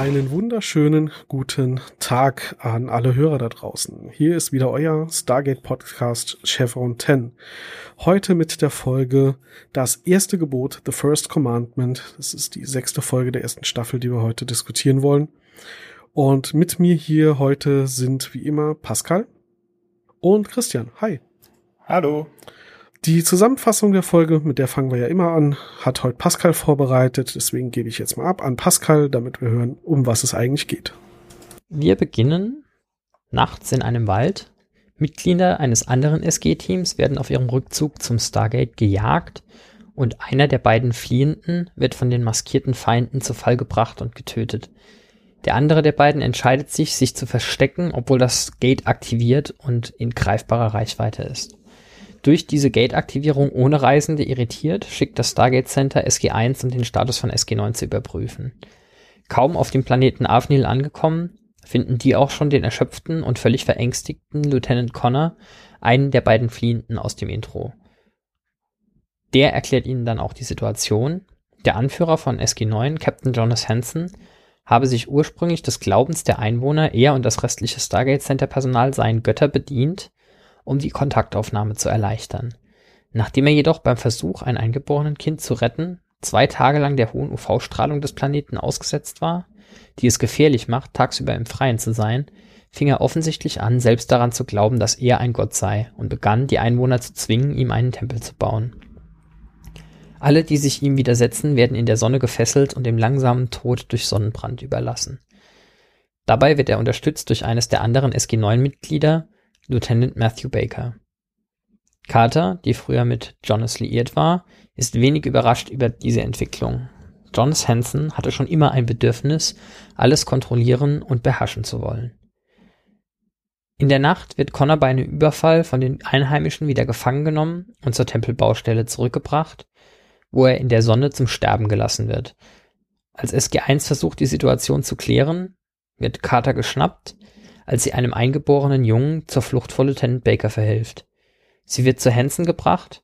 Einen wunderschönen guten Tag an alle Hörer da draußen. Hier ist wieder euer Stargate Podcast Chevron 10. Heute mit der Folge Das erste Gebot, The First Commandment. Das ist die sechste Folge der ersten Staffel, die wir heute diskutieren wollen. Und mit mir hier heute sind wie immer Pascal und Christian. Hi. Hallo. Die Zusammenfassung der Folge, mit der fangen wir ja immer an, hat heute Pascal vorbereitet. Deswegen gebe ich jetzt mal ab an Pascal, damit wir hören, um was es eigentlich geht. Wir beginnen nachts in einem Wald. Mitglieder eines anderen SG-Teams werden auf ihrem Rückzug zum Stargate gejagt und einer der beiden Fliehenden wird von den maskierten Feinden zu Fall gebracht und getötet. Der andere der beiden entscheidet sich, sich zu verstecken, obwohl das Gate aktiviert und in greifbarer Reichweite ist. Durch diese Gate-Aktivierung ohne Reisende irritiert, schickt das Stargate Center SG-1, um den Status von SG-9 zu überprüfen. Kaum auf dem Planeten Avnil angekommen, finden die auch schon den erschöpften und völlig verängstigten Lieutenant Connor, einen der beiden Fliehenden aus dem Intro. Der erklärt ihnen dann auch die Situation. Der Anführer von SG-9, Captain Jonas Hansen, habe sich ursprünglich des Glaubens der Einwohner, er und das restliche Stargate Center Personal seien Götter bedient um die Kontaktaufnahme zu erleichtern. Nachdem er jedoch beim Versuch, ein eingeborenen Kind zu retten, zwei Tage lang der hohen UV-Strahlung des Planeten ausgesetzt war, die es gefährlich macht, tagsüber im Freien zu sein, fing er offensichtlich an, selbst daran zu glauben, dass er ein Gott sei und begann, die Einwohner zu zwingen, ihm einen Tempel zu bauen. Alle, die sich ihm widersetzen, werden in der Sonne gefesselt und dem langsamen Tod durch Sonnenbrand überlassen. Dabei wird er unterstützt durch eines der anderen SG-9-Mitglieder, Lieutenant Matthew Baker. Carter, die früher mit Jonas liiert war, ist wenig überrascht über diese Entwicklung. Jonas Hansen hatte schon immer ein Bedürfnis, alles kontrollieren und beherrschen zu wollen. In der Nacht wird Connor bei einem Überfall von den Einheimischen wieder gefangen genommen und zur Tempelbaustelle zurückgebracht, wo er in der Sonne zum Sterben gelassen wird. Als SG1 versucht, die Situation zu klären, wird Carter geschnappt als sie einem eingeborenen Jungen zur Flucht vor Lieutenant Baker verhilft. Sie wird zu Hansen gebracht,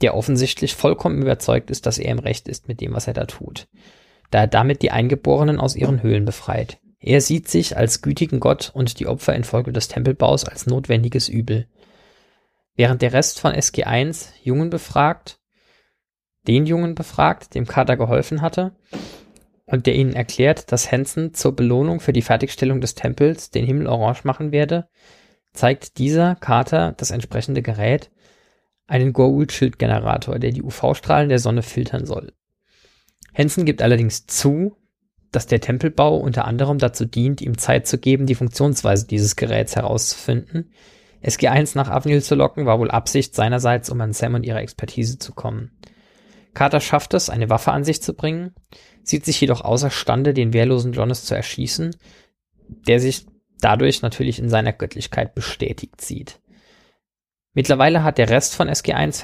der offensichtlich vollkommen überzeugt ist, dass er im Recht ist mit dem, was er da tut, da er damit die Eingeborenen aus ihren Höhlen befreit. Er sieht sich als gütigen Gott und die Opfer infolge des Tempelbaus als notwendiges Übel. Während der Rest von SG1 Jungen befragt, den Jungen befragt, dem Kater geholfen hatte, und der ihnen erklärt, dass Hansen zur Belohnung für die Fertigstellung des Tempels den Himmel orange machen werde, zeigt dieser Carter das entsprechende Gerät, einen Goa'uld-Schildgenerator, der die UV-Strahlen der Sonne filtern soll. Hansen gibt allerdings zu, dass der Tempelbau unter anderem dazu dient, ihm Zeit zu geben, die Funktionsweise dieses Geräts herauszufinden. SG1 nach Avnil zu locken war wohl Absicht seinerseits, um an Sam und ihre Expertise zu kommen. Carter schafft es, eine Waffe an sich zu bringen, sieht sich jedoch außerstande, den wehrlosen Jonas zu erschießen, der sich dadurch natürlich in seiner Göttlichkeit bestätigt sieht. Mittlerweile hat der Rest von SG1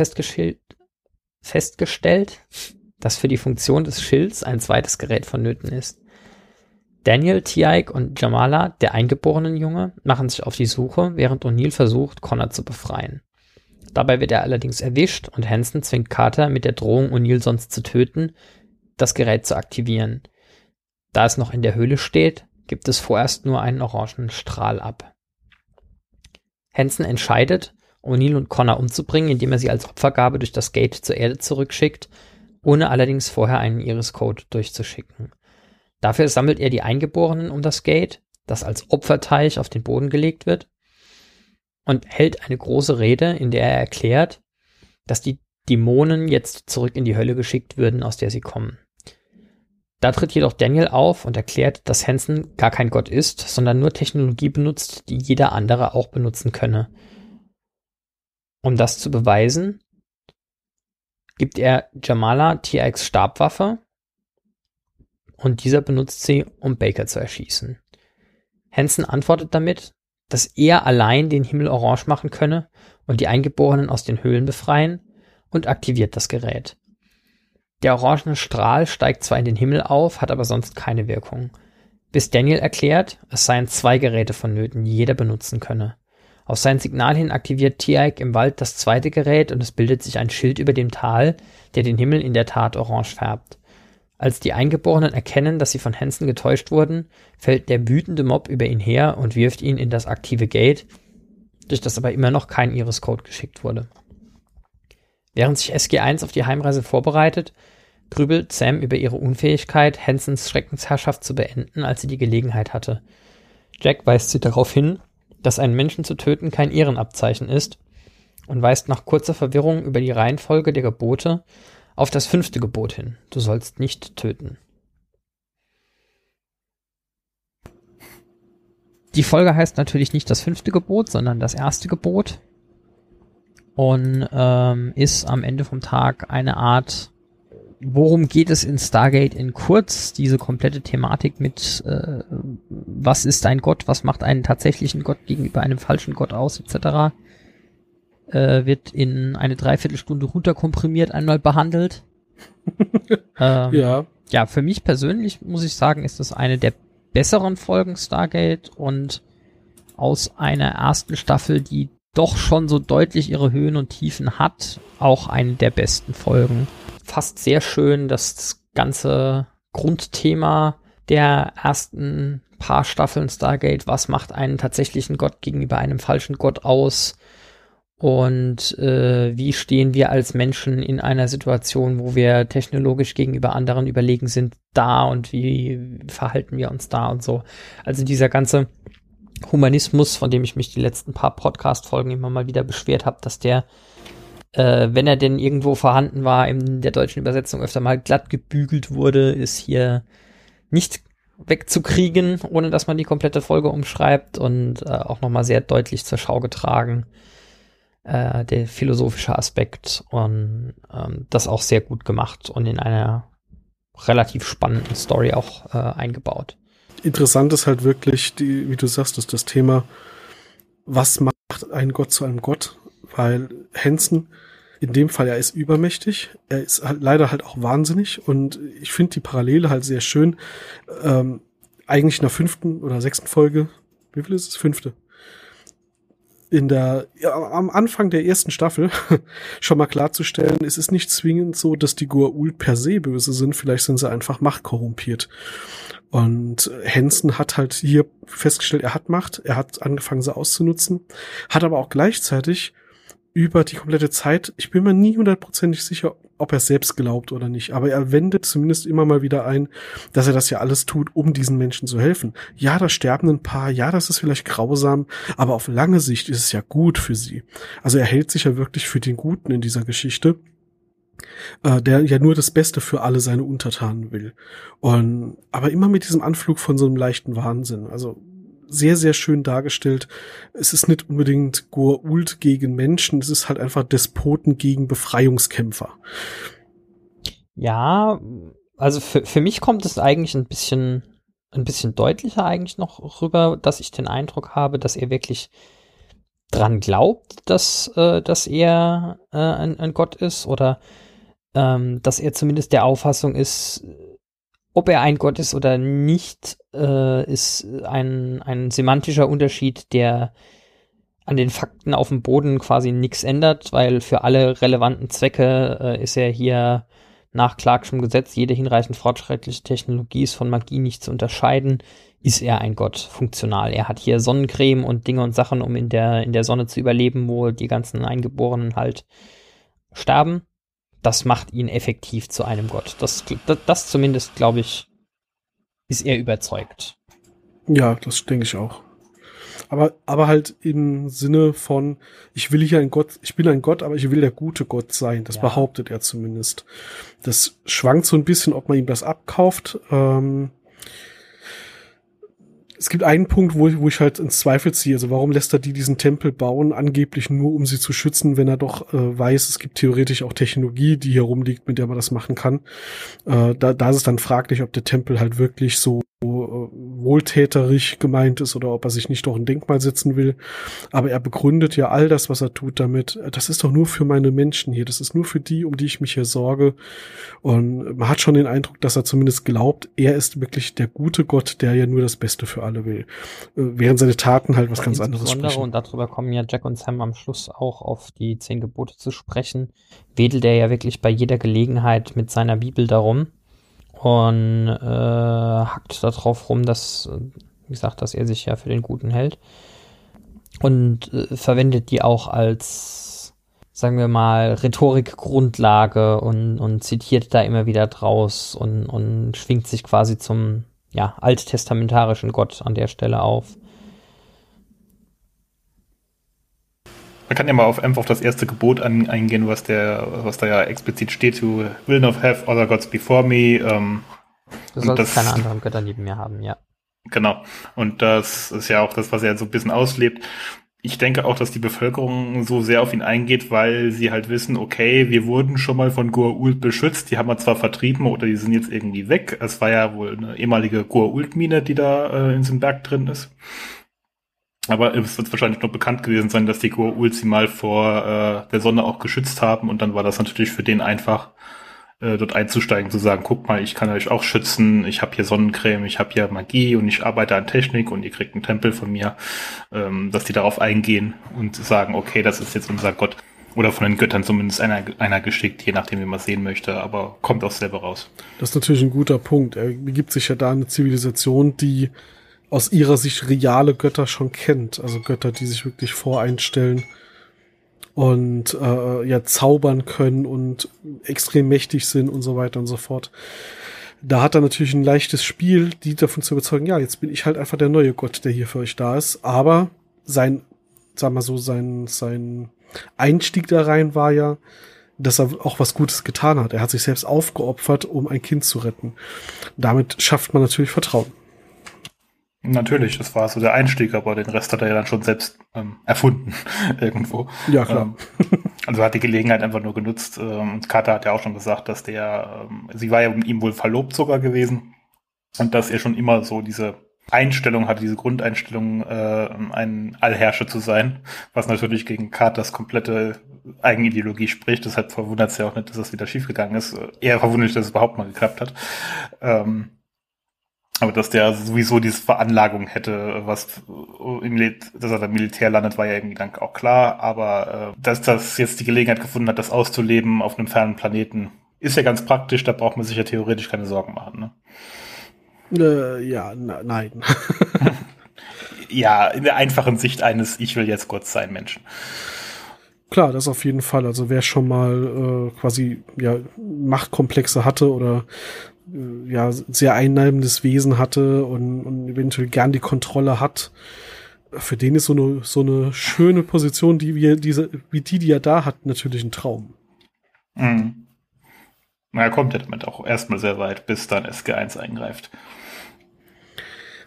festgestellt, dass für die Funktion des Schilds ein zweites Gerät vonnöten ist. Daniel, Tiaik und Jamala, der eingeborenen Junge, machen sich auf die Suche, während O'Neill versucht, Connor zu befreien. Dabei wird er allerdings erwischt und Hansen zwingt Carter mit der Drohung, O'Neill sonst zu töten, das Gerät zu aktivieren. Da es noch in der Höhle steht, gibt es vorerst nur einen orangenen Strahl ab. Hansen entscheidet, O'Neill und Connor umzubringen, indem er sie als Opfergabe durch das Gate zur Erde zurückschickt, ohne allerdings vorher einen Iris-Code durchzuschicken. Dafür sammelt er die Eingeborenen um das Gate, das als Opferteich auf den Boden gelegt wird, und hält eine große Rede, in der er erklärt, dass die Dämonen jetzt zurück in die Hölle geschickt würden, aus der sie kommen. Da tritt jedoch Daniel auf und erklärt, dass Hansen gar kein Gott ist, sondern nur Technologie benutzt, die jeder andere auch benutzen könne. Um das zu beweisen, gibt er Jamala TX Stabwaffe und dieser benutzt sie, um Baker zu erschießen. Hansen antwortet damit, dass er allein den Himmel orange machen könne und die Eingeborenen aus den Höhlen befreien und aktiviert das Gerät. Der orangene Strahl steigt zwar in den Himmel auf, hat aber sonst keine Wirkung. Bis Daniel erklärt, es seien zwei Geräte vonnöten, die jeder benutzen könne. Auf sein Signal hin aktiviert Tiaik im Wald das zweite Gerät und es bildet sich ein Schild über dem Tal, der den Himmel in der Tat orange färbt. Als die Eingeborenen erkennen, dass sie von Hansen getäuscht wurden, fällt der wütende Mob über ihn her und wirft ihn in das aktive Gate, durch das aber immer noch kein Iris-Code geschickt wurde. Während sich SG1 auf die Heimreise vorbereitet, grübelt Sam über ihre Unfähigkeit, Hansens Schreckensherrschaft zu beenden, als sie die Gelegenheit hatte. Jack weist sie darauf hin, dass einen Menschen zu töten kein Ehrenabzeichen ist und weist nach kurzer Verwirrung über die Reihenfolge der Gebote auf das fünfte Gebot hin. Du sollst nicht töten. Die Folge heißt natürlich nicht das fünfte Gebot, sondern das erste Gebot und ähm, ist am Ende vom Tag eine Art, worum geht es in Stargate in kurz, diese komplette Thematik mit, äh, was ist ein Gott, was macht einen tatsächlichen Gott gegenüber einem falschen Gott aus, etc., äh, wird in eine Dreiviertelstunde runterkomprimiert einmal behandelt. ähm, ja. Ja, für mich persönlich muss ich sagen, ist das eine der besseren Folgen Stargate und aus einer ersten Staffel, die doch schon so deutlich ihre Höhen und Tiefen hat, auch eine der besten Folgen. Fast sehr schön, das ganze Grundthema der ersten paar Staffeln Stargate, was macht einen tatsächlichen Gott gegenüber einem falschen Gott aus und äh, wie stehen wir als Menschen in einer Situation, wo wir technologisch gegenüber anderen überlegen sind, da und wie verhalten wir uns da und so. Also dieser ganze Humanismus, von dem ich mich die letzten paar Podcast-Folgen immer mal wieder beschwert habe, dass der, äh, wenn er denn irgendwo vorhanden war, in der deutschen Übersetzung öfter mal glatt gebügelt wurde, ist hier nicht wegzukriegen, ohne dass man die komplette Folge umschreibt und äh, auch nochmal sehr deutlich zur Schau getragen. Äh, der philosophische Aspekt und ähm, das auch sehr gut gemacht und in einer relativ spannenden Story auch äh, eingebaut interessant ist halt wirklich, die, wie du sagst, ist das Thema, was macht ein Gott zu einem Gott? Weil Hansen, in dem Fall, er ist übermächtig, er ist halt leider halt auch wahnsinnig und ich finde die Parallele halt sehr schön. Ähm, eigentlich in der fünften oder sechsten Folge, wie viel ist es? Fünfte in der, ja, am Anfang der ersten Staffel schon mal klarzustellen, es ist nicht zwingend so, dass die Goa'uld per se böse sind, vielleicht sind sie einfach machtkorrumpiert. Und Hansen hat halt hier festgestellt, er hat Macht, er hat angefangen, sie auszunutzen, hat aber auch gleichzeitig über die komplette Zeit, ich bin mir nie hundertprozentig sicher, ob er selbst glaubt oder nicht, aber er wendet zumindest immer mal wieder ein, dass er das ja alles tut, um diesen Menschen zu helfen. Ja, da sterben ein paar, ja, das ist vielleicht grausam, aber auf lange Sicht ist es ja gut für sie. Also er hält sich ja wirklich für den Guten in dieser Geschichte äh, der ja nur das Beste für alle seine Untertanen will. Und aber immer mit diesem Anflug von so einem leichten Wahnsinn. Also sehr, sehr schön dargestellt. Es ist nicht unbedingt Goa'uld gegen Menschen, es ist halt einfach Despoten gegen Befreiungskämpfer. Ja, also für, für mich kommt es eigentlich ein bisschen, ein bisschen deutlicher eigentlich noch rüber, dass ich den Eindruck habe, dass er wirklich dran glaubt, dass, äh, dass er äh, ein, ein Gott ist oder ähm, dass er zumindest der Auffassung ist, ob er ein Gott ist oder nicht, äh, ist ein, ein semantischer Unterschied, der an den Fakten auf dem Boden quasi nichts ändert, weil für alle relevanten Zwecke äh, ist er hier nach Clarkschem Gesetz, jede hinreichend fortschrittliche Technologie ist von Magie nicht zu unterscheiden, ist er ein Gott funktional. Er hat hier Sonnencreme und Dinge und Sachen, um in der, in der Sonne zu überleben, wo die ganzen Eingeborenen halt sterben das macht ihn effektiv zu einem Gott. Das, das, das zumindest, glaube ich, ist er überzeugt. Ja, das denke ich auch. Aber, aber halt im Sinne von, ich will hier ein Gott, ich bin ein Gott, aber ich will der gute Gott sein. Das ja. behauptet er zumindest. Das schwankt so ein bisschen, ob man ihm das abkauft. Ähm, es gibt einen Punkt, wo ich, wo ich halt ins Zweifel ziehe. Also warum lässt er die diesen Tempel bauen? Angeblich nur, um sie zu schützen, wenn er doch äh, weiß, es gibt theoretisch auch Technologie, die hier rumliegt, mit der man das machen kann. Äh, da, da ist es dann fraglich, ob der Tempel halt wirklich so äh, wohltäterig gemeint ist oder ob er sich nicht doch ein Denkmal setzen will. Aber er begründet ja all das, was er tut, damit, äh, das ist doch nur für meine Menschen hier, das ist nur für die, um die ich mich hier sorge. Und man hat schon den Eindruck, dass er zumindest glaubt, er ist wirklich der gute Gott, der ja nur das Beste für alle will. Äh, während seine Taten halt was ganz anderes sprechen. Und darüber kommen ja Jack und Sam am Schluss auch auf die zehn Gebote zu sprechen. Wedelt er ja wirklich bei jeder Gelegenheit mit seiner Bibel darum und äh, hackt darauf rum, dass, wie gesagt, dass er sich ja für den Guten hält. Und äh, verwendet die auch als, sagen wir mal, Rhetorikgrundlage und, und zitiert da immer wieder draus und, und schwingt sich quasi zum ja, alttestamentarischen Gott an der Stelle auf. Man kann ja mal auf, einfach auf das erste Gebot an, eingehen, was, der, was da ja explizit steht, to will not have other gods before me. Ähm, du sollst keine anderen Götter neben mir haben, ja. Genau. Und das ist ja auch das, was er so ein bisschen auslebt. Ich denke auch, dass die Bevölkerung so sehr auf ihn eingeht, weil sie halt wissen, okay, wir wurden schon mal von Goa'uld beschützt, die haben wir zwar vertrieben oder die sind jetzt irgendwie weg. Es war ja wohl eine ehemalige Goa'uld-Mine, die da äh, in diesem Berg drin ist. Aber es wird wahrscheinlich noch bekannt gewesen sein, dass die Goa'uld sie mal vor äh, der Sonne auch geschützt haben und dann war das natürlich für den einfach, äh, dort einzusteigen, zu sagen, guck mal, ich kann euch auch schützen, ich habe hier Sonnencreme, ich habe hier Magie und ich arbeite an Technik und ihr kriegt einen Tempel von mir, ähm, dass die darauf eingehen und sagen, okay, das ist jetzt unser Gott. Oder von den Göttern zumindest einer, einer geschickt, je nachdem, wie man sehen möchte, aber kommt auch selber raus. Das ist natürlich ein guter Punkt. Er begibt sich ja da eine Zivilisation, die aus ihrer Sicht reale Götter schon kennt. Also Götter, die sich wirklich voreinstellen und äh, ja zaubern können und extrem mächtig sind und so weiter und so fort. Da hat er natürlich ein leichtes Spiel, die davon zu überzeugen, ja, jetzt bin ich halt einfach der neue Gott, der hier für euch da ist. Aber sein, sag mal so, sein, sein Einstieg da rein war ja, dass er auch was Gutes getan hat. Er hat sich selbst aufgeopfert, um ein Kind zu retten. Damit schafft man natürlich Vertrauen. Natürlich, das war so der Einstieg, aber den Rest hat er ja dann schon selbst ähm, erfunden irgendwo. Ja, klar. Ähm, also hat die Gelegenheit einfach nur genutzt. Ähm, Carter hat ja auch schon gesagt, dass der, ähm, sie war ja mit ihm wohl verlobt sogar gewesen und dass er schon immer so diese Einstellung hatte, diese Grundeinstellung, äh, ein Allherrscher zu sein, was natürlich gegen Carters komplette Eigenideologie spricht. Deshalb verwundert es ja auch nicht, dass das wieder schiefgegangen ist. Eher verwunderlich, dass es überhaupt mal geklappt hat. Ähm, aber dass der sowieso diese Veranlagung hätte, was im dass er da Militär landet, war ja irgendwie dann auch klar. Aber äh, dass das jetzt die Gelegenheit gefunden hat, das auszuleben auf einem fernen Planeten, ist ja ganz praktisch. Da braucht man sich ja theoretisch keine Sorgen machen. Ne? Äh, ja, na, nein. ja, in der einfachen Sicht eines Ich will jetzt kurz sein Menschen. Klar, das auf jeden Fall. Also wer schon mal äh, quasi ja Machtkomplexe hatte oder ja, sehr einnehmendes Wesen hatte und, und eventuell gern die Kontrolle hat. Für den ist so eine, so eine schöne Position, die wir, diese, wie die, die er da hat, natürlich ein Traum. Mhm. Na, er kommt ja damit auch erstmal sehr weit, bis dann SG1 eingreift.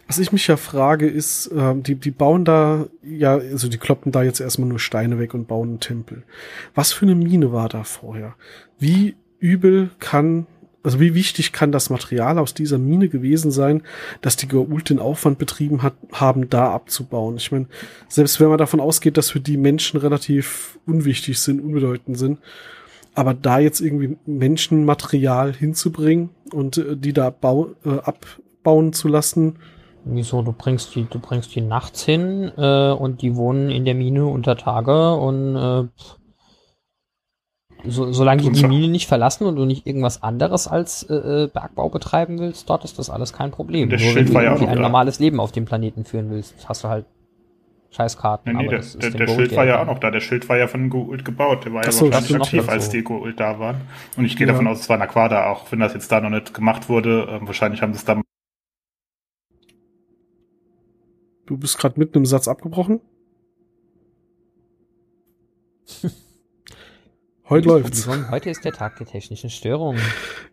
Was ich mich ja frage, ist, äh, die, die bauen da, ja, also die kloppen da jetzt erstmal nur Steine weg und bauen einen Tempel. Was für eine Mine war da vorher? Wie übel kann also wie wichtig kann das Material aus dieser Mine gewesen sein, dass die Goa'uld den Aufwand betrieben hat, haben, da abzubauen? Ich meine, selbst wenn man davon ausgeht, dass für die Menschen relativ unwichtig sind, unbedeutend sind, aber da jetzt irgendwie Menschenmaterial hinzubringen und äh, die da bau, äh, abbauen zu lassen. Wieso? Du bringst die, du bringst die nachts hin äh, und die wohnen in der Mine unter Tage und äh, so, solange die die Mine nicht verlassen und du nicht irgendwas anderes als äh, äh, Bergbau betreiben willst, dort ist das alles kein Problem. Der Nur Schild wenn du irgendwie ja ein normales Leben auf dem Planeten führen willst, hast du halt Scheißkarten. Nee, nee, der, der, der Schild war ja auch noch da. Der Schild war ja von Gould gebaut. Der war ja so, wahrscheinlich aktiv, als die Gould da waren. Und ich gehe ja. davon aus, es war Aquada, auch wenn das jetzt da noch nicht gemacht wurde. Ähm, wahrscheinlich haben sie es da. Du bist gerade mitten im Satz abgebrochen? Heute läuft's. Heute ist der Tag der technischen Störungen.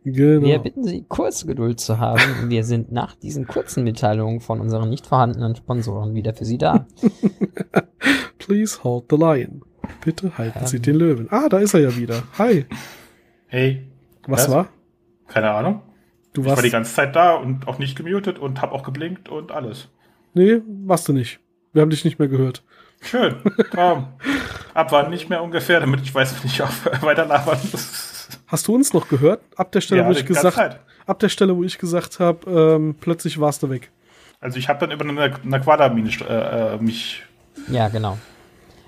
Genau. Wir bitten Sie, kurz Geduld zu haben. Wir sind nach diesen kurzen Mitteilungen von unseren nicht vorhandenen Sponsoren wieder für Sie da. Please hold the lion. Bitte halten ähm. Sie den Löwen. Ah, da ist er ja wieder. Hi. Hey. Was, was? war? Keine Ahnung. Du warst ich war die ganze Zeit da und auch nicht gemutet und hab auch geblinkt und alles. Nee, warst du nicht. Wir haben dich nicht mehr gehört. Schön. Traum. Abwarten nicht mehr ungefähr, damit ich weiß, wenn ich auch weiter labern muss. Hast du uns noch gehört? Ab der Stelle, ja, wo ich gesagt, ab der Stelle, wo ich gesagt habe, ähm, plötzlich warst du weg. Also ich habe dann über eine, eine Quadermine äh, äh, mich. Ja, genau.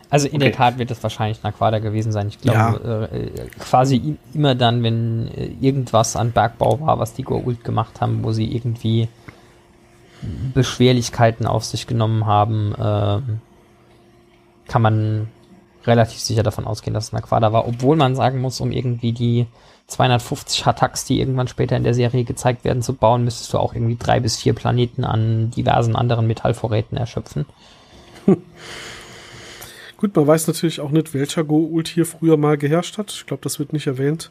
Also in okay. der Tat wird es wahrscheinlich Naquada gewesen sein. Ich glaube, ja. äh, quasi immer dann, wenn äh, irgendwas an Bergbau war, was die Goa'uld gemacht haben, wo sie irgendwie Beschwerlichkeiten auf sich genommen haben, äh, kann man relativ sicher davon ausgehen, dass es Naquada war. Obwohl man sagen muss, um irgendwie die 250 Hattacks, die irgendwann später in der Serie gezeigt werden, zu bauen, müsstest du auch irgendwie drei bis vier Planeten an diversen anderen Metallvorräten erschöpfen. Gut, man weiß natürlich auch nicht, welcher Go-Ult hier früher mal geherrscht hat. Ich glaube, das wird nicht erwähnt.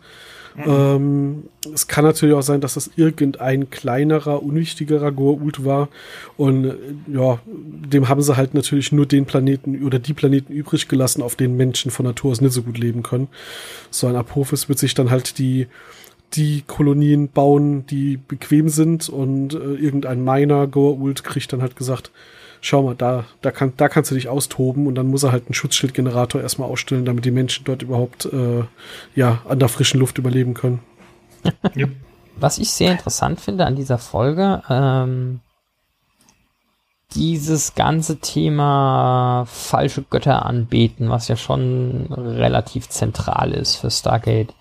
Ähm, es kann natürlich auch sein, dass das irgendein kleinerer, unwichtigerer Goa'uld war. Und äh, ja, dem haben sie halt natürlich nur den Planeten oder die Planeten übrig gelassen, auf denen Menschen von Natur aus nicht so gut leben können. So ein Apophis wird sich dann halt die die Kolonien bauen, die bequem sind und äh, irgendein Miner Goa'uld kriegt dann halt gesagt, schau mal, da, da, kann, da kannst du dich austoben und dann muss er halt einen Schutzschildgenerator erstmal ausstellen, damit die Menschen dort überhaupt äh, ja, an der frischen Luft überleben können. Was ich sehr interessant finde an dieser Folge, ähm, dieses ganze Thema falsche Götter anbeten, was ja schon relativ zentral ist für Stargate,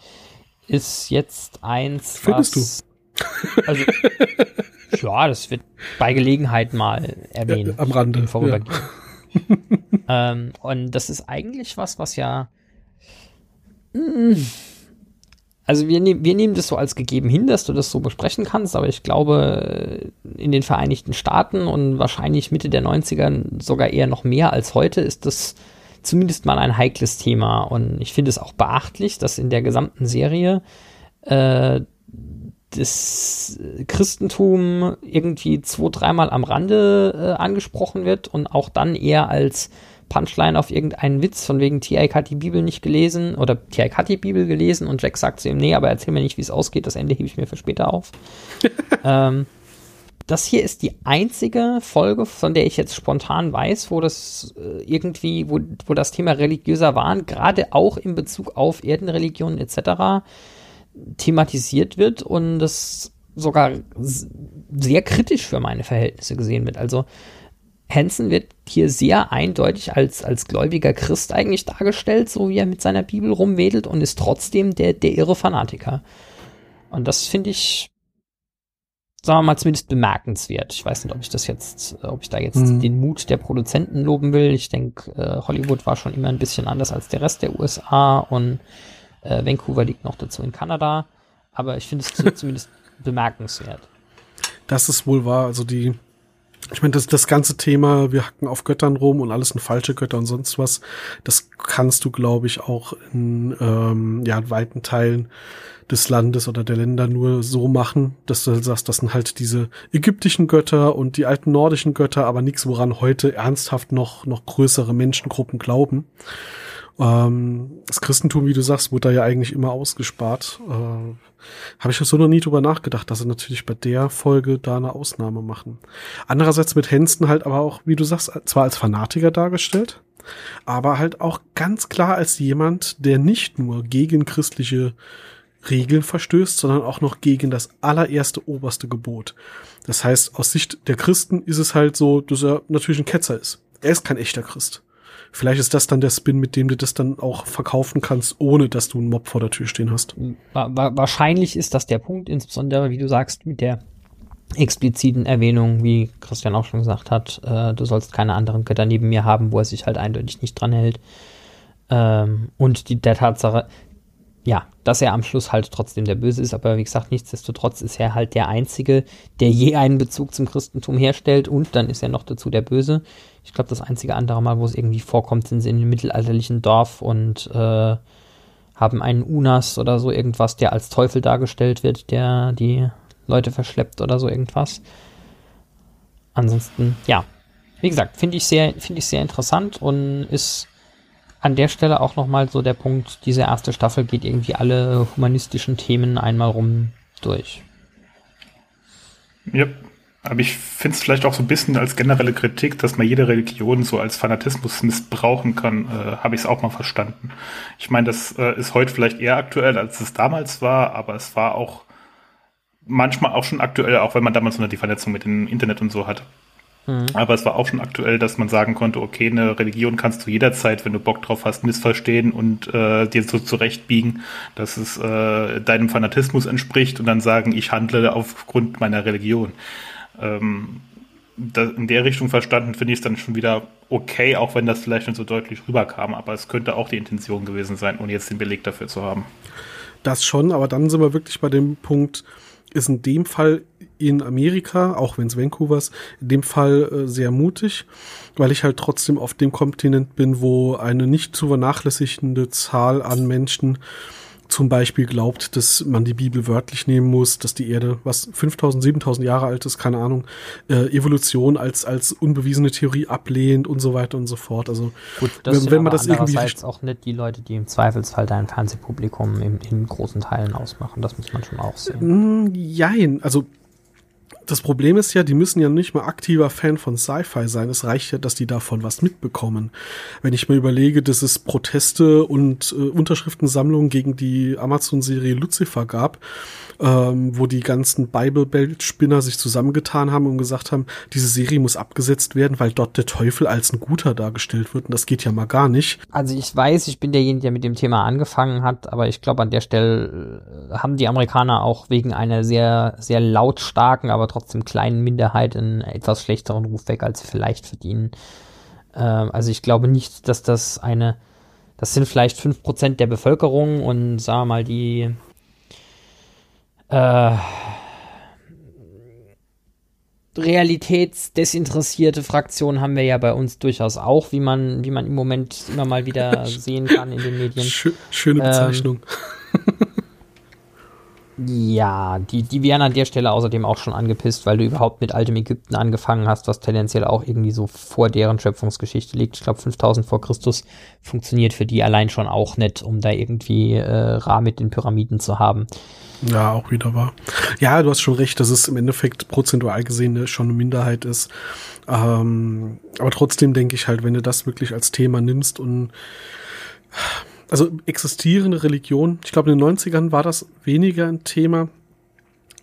ist jetzt eins, Findest was, du? Also, Ja, das wird bei Gelegenheit mal erwähnt. Am Rande. Vorübergehen. Ja. ähm, und das ist eigentlich was, was ja. Mh, mm, also wir, nehm, wir nehmen das so als gegeben hin, dass du das so besprechen kannst, aber ich glaube, in den Vereinigten Staaten und wahrscheinlich Mitte der 90er sogar eher noch mehr als heute ist das zumindest mal ein heikles Thema. Und ich finde es auch beachtlich, dass in der gesamten Serie äh, das Christentum irgendwie zwei, dreimal am Rande äh, angesprochen wird und auch dann eher als Punchline auf irgendeinen Witz, von wegen T.I.K. hat die Bibel nicht gelesen oder T.I.K. hat die Bibel gelesen und Jack sagt zu ihm, nee, aber erzähl mir nicht, wie es ausgeht, das Ende hebe ich mir für später auf. ähm, das hier ist die einzige Folge, von der ich jetzt spontan weiß, wo das äh, irgendwie, wo, wo das Thema religiöser Wahn, gerade auch in Bezug auf Erdenreligionen etc., thematisiert wird und das sogar sehr kritisch für meine Verhältnisse gesehen wird. Also Hansen wird hier sehr eindeutig als, als gläubiger Christ eigentlich dargestellt, so wie er mit seiner Bibel rumwedelt und ist trotzdem der, der irre Fanatiker. Und das finde ich, sagen wir mal, zumindest bemerkenswert. Ich weiß nicht, ob ich das jetzt, ob ich da jetzt mhm. den Mut der Produzenten loben will. Ich denke, äh, Hollywood war schon immer ein bisschen anders als der Rest der USA und äh, Vancouver liegt noch dazu in Kanada. Aber ich finde es zumindest bemerkenswert. Das ist wohl wahr. Also die, ich meine, das, das ganze Thema, wir hacken auf Göttern rum und alles sind falsche Götter und sonst was, das kannst du, glaube ich, auch in ähm, ja, weiten Teilen des Landes oder der Länder nur so machen, dass du halt sagst, das sind halt diese ägyptischen Götter und die alten nordischen Götter, aber nichts, woran heute ernsthaft noch, noch größere Menschengruppen glauben. Ähm, das Christentum, wie du sagst, wurde da ja eigentlich immer ausgespart. Äh, Habe ich so noch nie drüber nachgedacht, dass sie natürlich bei der Folge da eine Ausnahme machen. Andererseits mit Henston halt aber auch, wie du sagst, zwar als Fanatiker dargestellt, aber halt auch ganz klar als jemand, der nicht nur gegen christliche Regeln verstößt, sondern auch noch gegen das allererste oberste Gebot. Das heißt, aus Sicht der Christen ist es halt so, dass er natürlich ein Ketzer ist. Er ist kein echter Christ. Vielleicht ist das dann der Spin, mit dem du das dann auch verkaufen kannst, ohne dass du einen Mob vor der Tür stehen hast. Wahrscheinlich ist das der Punkt, insbesondere wie du sagst, mit der expliziten Erwähnung, wie Christian auch schon gesagt hat, äh, du sollst keine anderen Götter neben mir haben, wo er sich halt eindeutig nicht dran hält. Ähm, und die, der Tatsache, ja, dass er am Schluss halt trotzdem der Böse ist, aber wie gesagt, nichtsdestotrotz ist er halt der Einzige, der je einen Bezug zum Christentum herstellt und dann ist er noch dazu der Böse. Ich glaube, das einzige andere Mal, wo es irgendwie vorkommt, sind sie in einem mittelalterlichen Dorf und äh, haben einen Unas oder so irgendwas, der als Teufel dargestellt wird, der die Leute verschleppt oder so irgendwas. Ansonsten, ja, wie gesagt, finde ich sehr, finde ich sehr interessant und ist an der Stelle auch nochmal so der Punkt, diese erste Staffel geht irgendwie alle humanistischen Themen einmal rum durch. Ja, aber ich finde es vielleicht auch so ein bisschen als generelle Kritik, dass man jede Religion so als Fanatismus missbrauchen kann, äh, habe ich es auch mal verstanden. Ich meine, das äh, ist heute vielleicht eher aktuell, als es damals war, aber es war auch manchmal auch schon aktuell, auch wenn man damals noch die Vernetzung mit dem Internet und so hat. Mhm. Aber es war auch schon aktuell, dass man sagen konnte, okay, eine Religion kannst du jederzeit, wenn du Bock drauf hast, missverstehen und äh, dir so zurechtbiegen, dass es äh, deinem Fanatismus entspricht und dann sagen, ich handle aufgrund meiner Religion. Ähm, in der Richtung verstanden finde ich es dann schon wieder okay, auch wenn das vielleicht nicht so deutlich rüberkam. Aber es könnte auch die Intention gewesen sein, ohne jetzt den Beleg dafür zu haben. Das schon, aber dann sind wir wirklich bei dem Punkt, ist in dem Fall in Amerika, auch wenn es Vancouver ist, in dem Fall äh, sehr mutig, weil ich halt trotzdem auf dem Kontinent bin, wo eine nicht zu vernachlässigende Zahl an Menschen zum Beispiel glaubt, dass man die Bibel wörtlich nehmen muss, dass die Erde, was 5000, 7000 Jahre alt ist, keine Ahnung, äh, Evolution als, als unbewiesene Theorie ablehnt und so weiter und so fort. Also, Gut, das wenn, wenn man das irgendwie. auch nicht die Leute, die im Zweifelsfall dein Fernsehpublikum in, in großen Teilen ausmachen. Das muss man schon auch sehen. Mm, jein, also das Problem ist ja, die müssen ja nicht mal aktiver Fan von Sci-Fi sein. Es reicht ja, dass die davon was mitbekommen. Wenn ich mir überlege, dass es Proteste und äh, Unterschriftensammlungen gegen die Amazon-Serie Lucifer gab, ähm, wo die ganzen Bible-Belt-Spinner sich zusammengetan haben und gesagt haben, diese Serie muss abgesetzt werden, weil dort der Teufel als ein Guter dargestellt wird. Und das geht ja mal gar nicht. Also ich weiß, ich bin derjenige, der mit dem Thema angefangen hat, aber ich glaube, an der Stelle äh, haben die Amerikaner auch wegen einer sehr, sehr lautstarken, aber trotzdem kleinen Minderheit einen etwas schlechteren Ruf weg, als sie vielleicht verdienen. Ähm, also ich glaube nicht, dass das eine das sind vielleicht 5% der Bevölkerung und sagen wir mal, die äh, realitätsdesinteressierte Fraktionen haben wir ja bei uns durchaus auch, wie man, wie man im Moment immer mal wieder sehen kann in den Medien. Schöne ähm, Bezeichnung. Ähm, ja, die, die wären an der Stelle außerdem auch schon angepisst, weil du überhaupt mit altem Ägypten angefangen hast, was tendenziell auch irgendwie so vor deren Schöpfungsgeschichte liegt. Ich glaube, 5000 vor Christus funktioniert für die allein schon auch nicht, um da irgendwie äh, Ra mit den Pyramiden zu haben. Ja, auch wieder wahr. Ja, du hast schon recht, dass es im Endeffekt prozentual gesehen ne, schon eine Minderheit ist. Ähm, aber trotzdem denke ich halt, wenn du das wirklich als Thema nimmst und also existierende Religion, ich glaube in den 90ern war das weniger ein Thema.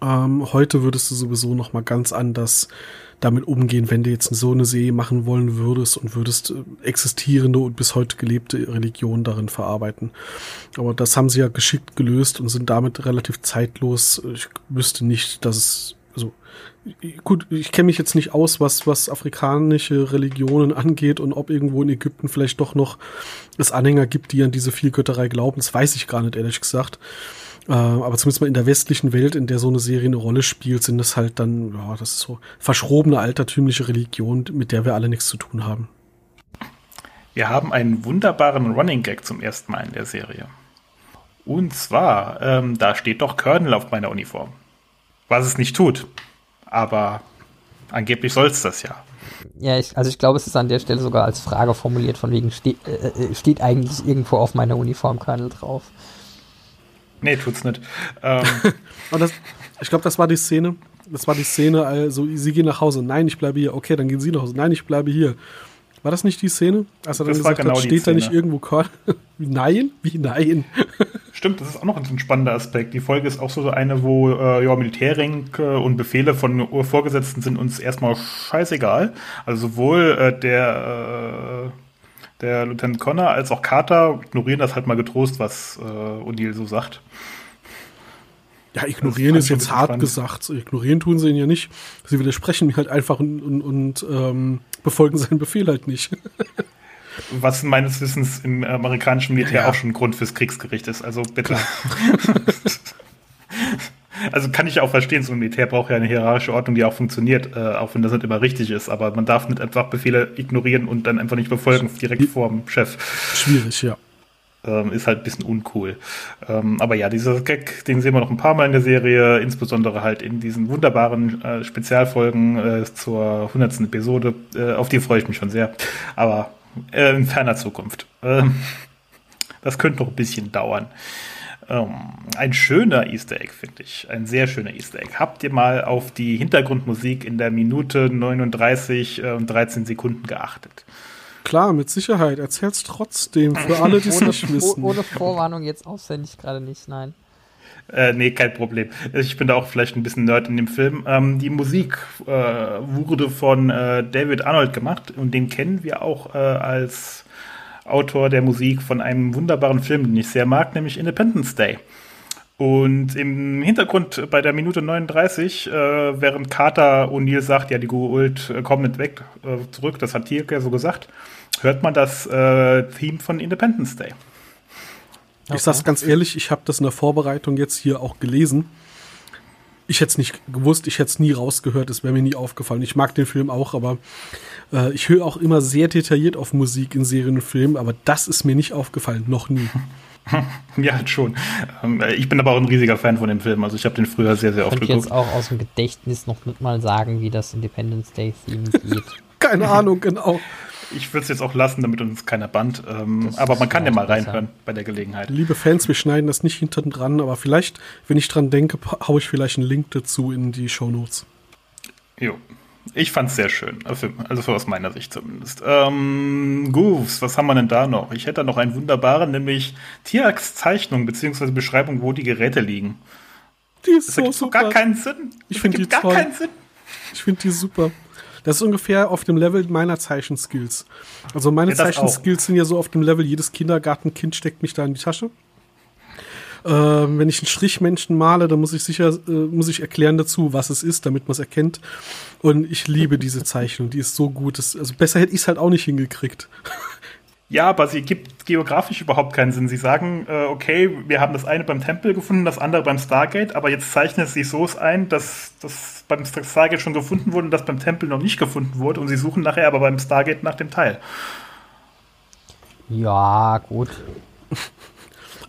Ähm, heute würdest du sowieso noch mal ganz anders damit umgehen, wenn du jetzt so eine Serie machen wollen würdest und würdest äh, existierende und bis heute gelebte Religionen darin verarbeiten. Aber das haben sie ja geschickt gelöst und sind damit relativ zeitlos. Ich wüsste nicht, dass es gut, ich kenne mich jetzt nicht aus, was, was afrikanische Religionen angeht und ob irgendwo in Ägypten vielleicht doch noch es Anhänger gibt, die an diese Vielgötterei glauben. Das weiß ich gar nicht, ehrlich gesagt. Äh, aber zumindest mal in der westlichen Welt, in der so eine Serie eine Rolle spielt, sind das halt dann, ja, das ist so verschrobene altertümliche Religion, mit der wir alle nichts zu tun haben. Wir haben einen wunderbaren Running Gag zum ersten Mal in der Serie. Und zwar, ähm, da steht doch Colonel auf meiner Uniform. Was es nicht tut. Aber angeblich soll es das ja. Ja, ich, also ich glaube, es ist an der Stelle sogar als Frage formuliert, von wegen steht, äh, äh steht eigentlich irgendwo auf meiner Uniform Colonel drauf. Nee, tut's nicht. Ähm. Und das, ich glaube, das war die Szene. Das war die Szene, also sie gehen nach Hause. Nein, ich bleibe hier. Okay, dann gehen sie nach Hause. Nein, ich bleibe hier. War das nicht die Szene? Als er dann das gesagt genau hat, steht da nicht irgendwo Korn? nein? Wie nein? Stimmt, das ist auch noch ein spannender Aspekt. Die Folge ist auch so eine, wo äh, ja, Militärrank und Befehle von Vorgesetzten sind uns erstmal scheißegal. Also sowohl äh, der, äh, der Lieutenant Connor als auch Carter ignorieren das halt mal getrost, was äh, O'Neill so sagt. Ja, ignorieren ist jetzt hart spannend. gesagt. Ignorieren tun sie ihn ja nicht. Sie widersprechen mir halt einfach und, und, und ähm, befolgen seinen Befehl halt nicht. Was meines Wissens im amerikanischen Militär ja. auch schon ein Grund fürs Kriegsgericht ist. Also bitte. also kann ich auch verstehen, so ein Militär braucht ja eine hierarchische Ordnung, die auch funktioniert, äh, auch wenn das nicht immer richtig ist. Aber man darf nicht einfach Befehle ignorieren und dann einfach nicht befolgen, direkt vor dem Chef. Schwierig, ja. Ähm, ist halt ein bisschen uncool. Ähm, aber ja, dieser Gag, den sehen wir noch ein paar Mal in der Serie, insbesondere halt in diesen wunderbaren äh, Spezialfolgen äh, zur 100. Episode. Äh, auf die freue ich mich schon sehr. Aber äh, in ferner Zukunft. Ähm, das könnte noch ein bisschen dauern. Ähm, ein schöner Easter Egg, finde ich. Ein sehr schöner Easter Egg. Habt ihr mal auf die Hintergrundmusik in der Minute 39 und 13 Sekunden geachtet? Klar, mit Sicherheit. Erzähl's trotzdem für alle, die es nicht wissen. Ohne Vorwarnung jetzt auswendig gerade nicht, nein. Äh, nee, kein Problem. Ich bin da auch vielleicht ein bisschen Nerd in dem Film. Ähm, die Musik äh, wurde von äh, David Arnold gemacht und den kennen wir auch äh, als Autor der Musik von einem wunderbaren Film, den ich sehr mag, nämlich Independence Day. Und im Hintergrund bei der Minute 39, äh, während Carter O'Neill sagt, ja, die Goa'uld äh, kommen nicht weg, äh, zurück, das hat Tierke so gesagt, hört man das äh, Theme von Independence Day. Okay. Ich sag's ganz ehrlich, ich habe das in der Vorbereitung jetzt hier auch gelesen. Ich hätte es nicht gewusst, ich hätte es nie rausgehört, es wäre mir nie aufgefallen. Ich mag den Film auch, aber äh, ich höre auch immer sehr detailliert auf Musik in Serien und Filmen, aber das ist mir nicht aufgefallen, noch nie. ja, halt schon. Ähm, ich bin aber auch ein riesiger Fan von dem Film. Also ich habe den früher sehr, sehr oft geguckt. Ich jetzt auch aus dem Gedächtnis noch nicht mal sagen, wie das Independence Day Theme geht. Keine Ahnung, genau. Ich würde es jetzt auch lassen, damit uns keiner band. Ähm, aber man kann ja mal reinhören bei der Gelegenheit. Liebe Fans, wir schneiden das nicht hinten dran, aber vielleicht, wenn ich dran denke, haue ich vielleicht einen Link dazu in die Show Notes. Jo. Ich fand es sehr schön, also, also aus meiner Sicht zumindest. Ähm, Goofs, was haben wir denn da noch? Ich hätte da noch einen wunderbaren, nämlich Tierachs Zeichnung bzw. Beschreibung, wo die Geräte liegen. Die ist das so super. gar keinen Sinn. Ich finde die gar toll. keinen Sinn. Ich finde die super. Das ist ungefähr auf dem Level meiner Zeichenskills. Also meine ja, Zeichenskills sind ja so auf dem Level, jedes Kindergartenkind steckt mich da in die Tasche. Ähm, wenn ich einen Strichmenschen male, dann muss ich sicher, äh, muss ich erklären dazu, was es ist, damit man es erkennt. Und ich liebe diese Zeichnung, die ist so gut. Das, also besser hätte ich es halt auch nicht hingekriegt. Ja, aber sie gibt geografisch überhaupt keinen Sinn. Sie sagen, äh, okay, wir haben das eine beim Tempel gefunden, das andere beim Stargate, aber jetzt zeichnet es sich so ein, dass das beim Stargate schon gefunden wurde und das beim Tempel noch nicht gefunden wurde und sie suchen nachher aber beim Stargate nach dem Teil. Ja, gut.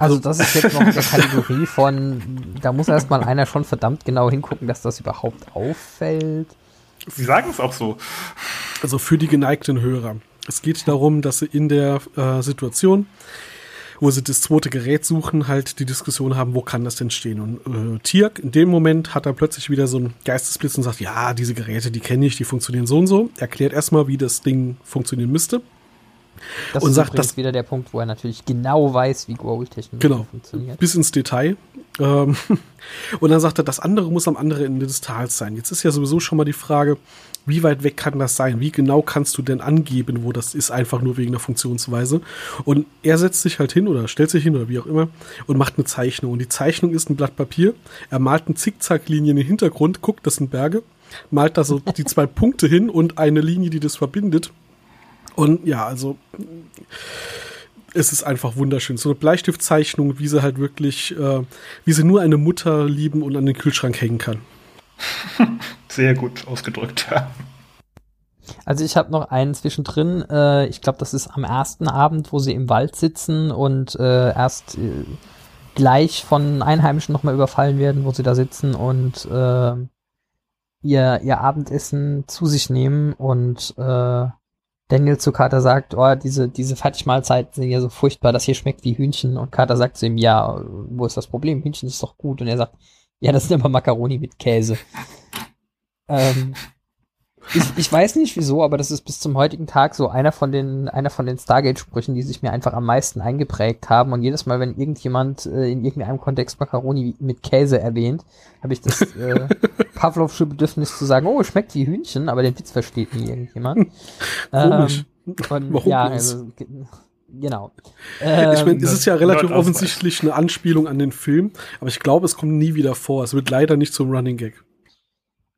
Also das ist jetzt noch eine Kategorie von, da muss erstmal einer schon verdammt genau hingucken, dass das überhaupt auffällt. Sie sagen es auch so. Also für die geneigten Hörer. Es geht darum, dass sie in der äh, Situation, wo sie das zweite Gerät suchen, halt die Diskussion haben, wo kann das denn stehen? Und äh, Tirk in dem Moment hat er plötzlich wieder so einen Geistesblitz und sagt, ja, diese Geräte, die kenne ich, die funktionieren so und so. Erklärt erstmal, wie das Ding funktionieren müsste. Das und ist sagt, das wieder der Punkt, wo er natürlich genau weiß, wie Goal-Technologie genau, funktioniert. Bis ins Detail. Ähm, und dann sagt er, das andere muss am anderen Ende des Tals sein. Jetzt ist ja sowieso schon mal die Frage, wie weit weg kann das sein? Wie genau kannst du denn angeben, wo das ist, einfach nur wegen der Funktionsweise? Und er setzt sich halt hin oder stellt sich hin oder wie auch immer und macht eine Zeichnung. Und die Zeichnung ist ein Blatt Papier. Er malt eine Zickzacklinie in den Hintergrund, guckt, das sind Berge, malt da so die zwei Punkte hin und eine Linie, die das verbindet. Und ja, also es ist einfach wunderschön. So eine Bleistiftzeichnung, wie sie halt wirklich, äh, wie sie nur eine Mutter lieben und an den Kühlschrank hängen kann. Sehr gut ausgedrückt, ja. Also ich habe noch einen zwischendrin. Äh, ich glaube, das ist am ersten Abend, wo sie im Wald sitzen und äh, erst äh, gleich von Einheimischen nochmal überfallen werden, wo sie da sitzen und äh, ihr, ihr Abendessen zu sich nehmen und äh, Daniel zu Carter sagt, oh, diese, diese Fertigmahlzeiten sind ja so furchtbar, das hier schmeckt wie Hühnchen. Und Carter sagt zu ihm, ja, wo ist das Problem? Hühnchen ist doch gut. Und er sagt, ja, das sind aber Macaroni mit Käse. ähm, ich, ich weiß nicht wieso, aber das ist bis zum heutigen Tag so einer von den, einer von den Stargate-Sprüchen, die sich mir einfach am meisten eingeprägt haben. Und jedes Mal, wenn irgendjemand äh, in irgendeinem Kontext Macaroni mit Käse erwähnt, habe ich das äh, Pavlovsche Bedürfnis zu sagen, oh, schmeckt wie Hühnchen, aber den Witz versteht nie irgendjemand. Komisch. Ähm, und, Warum ja, also, genau. Ähm, ich meine, es ist ja relativ offensichtlich eine Anspielung an den Film, aber ich glaube, es kommt nie wieder vor. Es wird leider nicht zum Running Gag.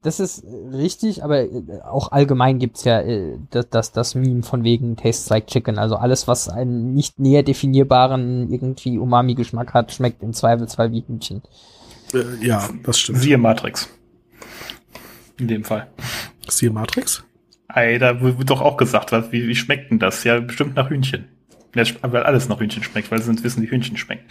Das ist richtig, aber äh, auch allgemein gibt's ja äh, das, das, das Meme von wegen Tastes like Chicken. Also alles, was einen nicht näher definierbaren irgendwie Umami-Geschmack hat, schmeckt im Zweifelsfall wie Hühnchen. Äh, ja, das stimmt. Siehe Matrix. In dem Fall. Siehe Matrix? Ey, da wird doch auch gesagt, was, wie, wie schmeckt denn das? Ja, bestimmt nach Hühnchen. Ja, weil alles nach Hühnchen schmeckt, weil sie sonst wissen, wie Hühnchen schmeckt.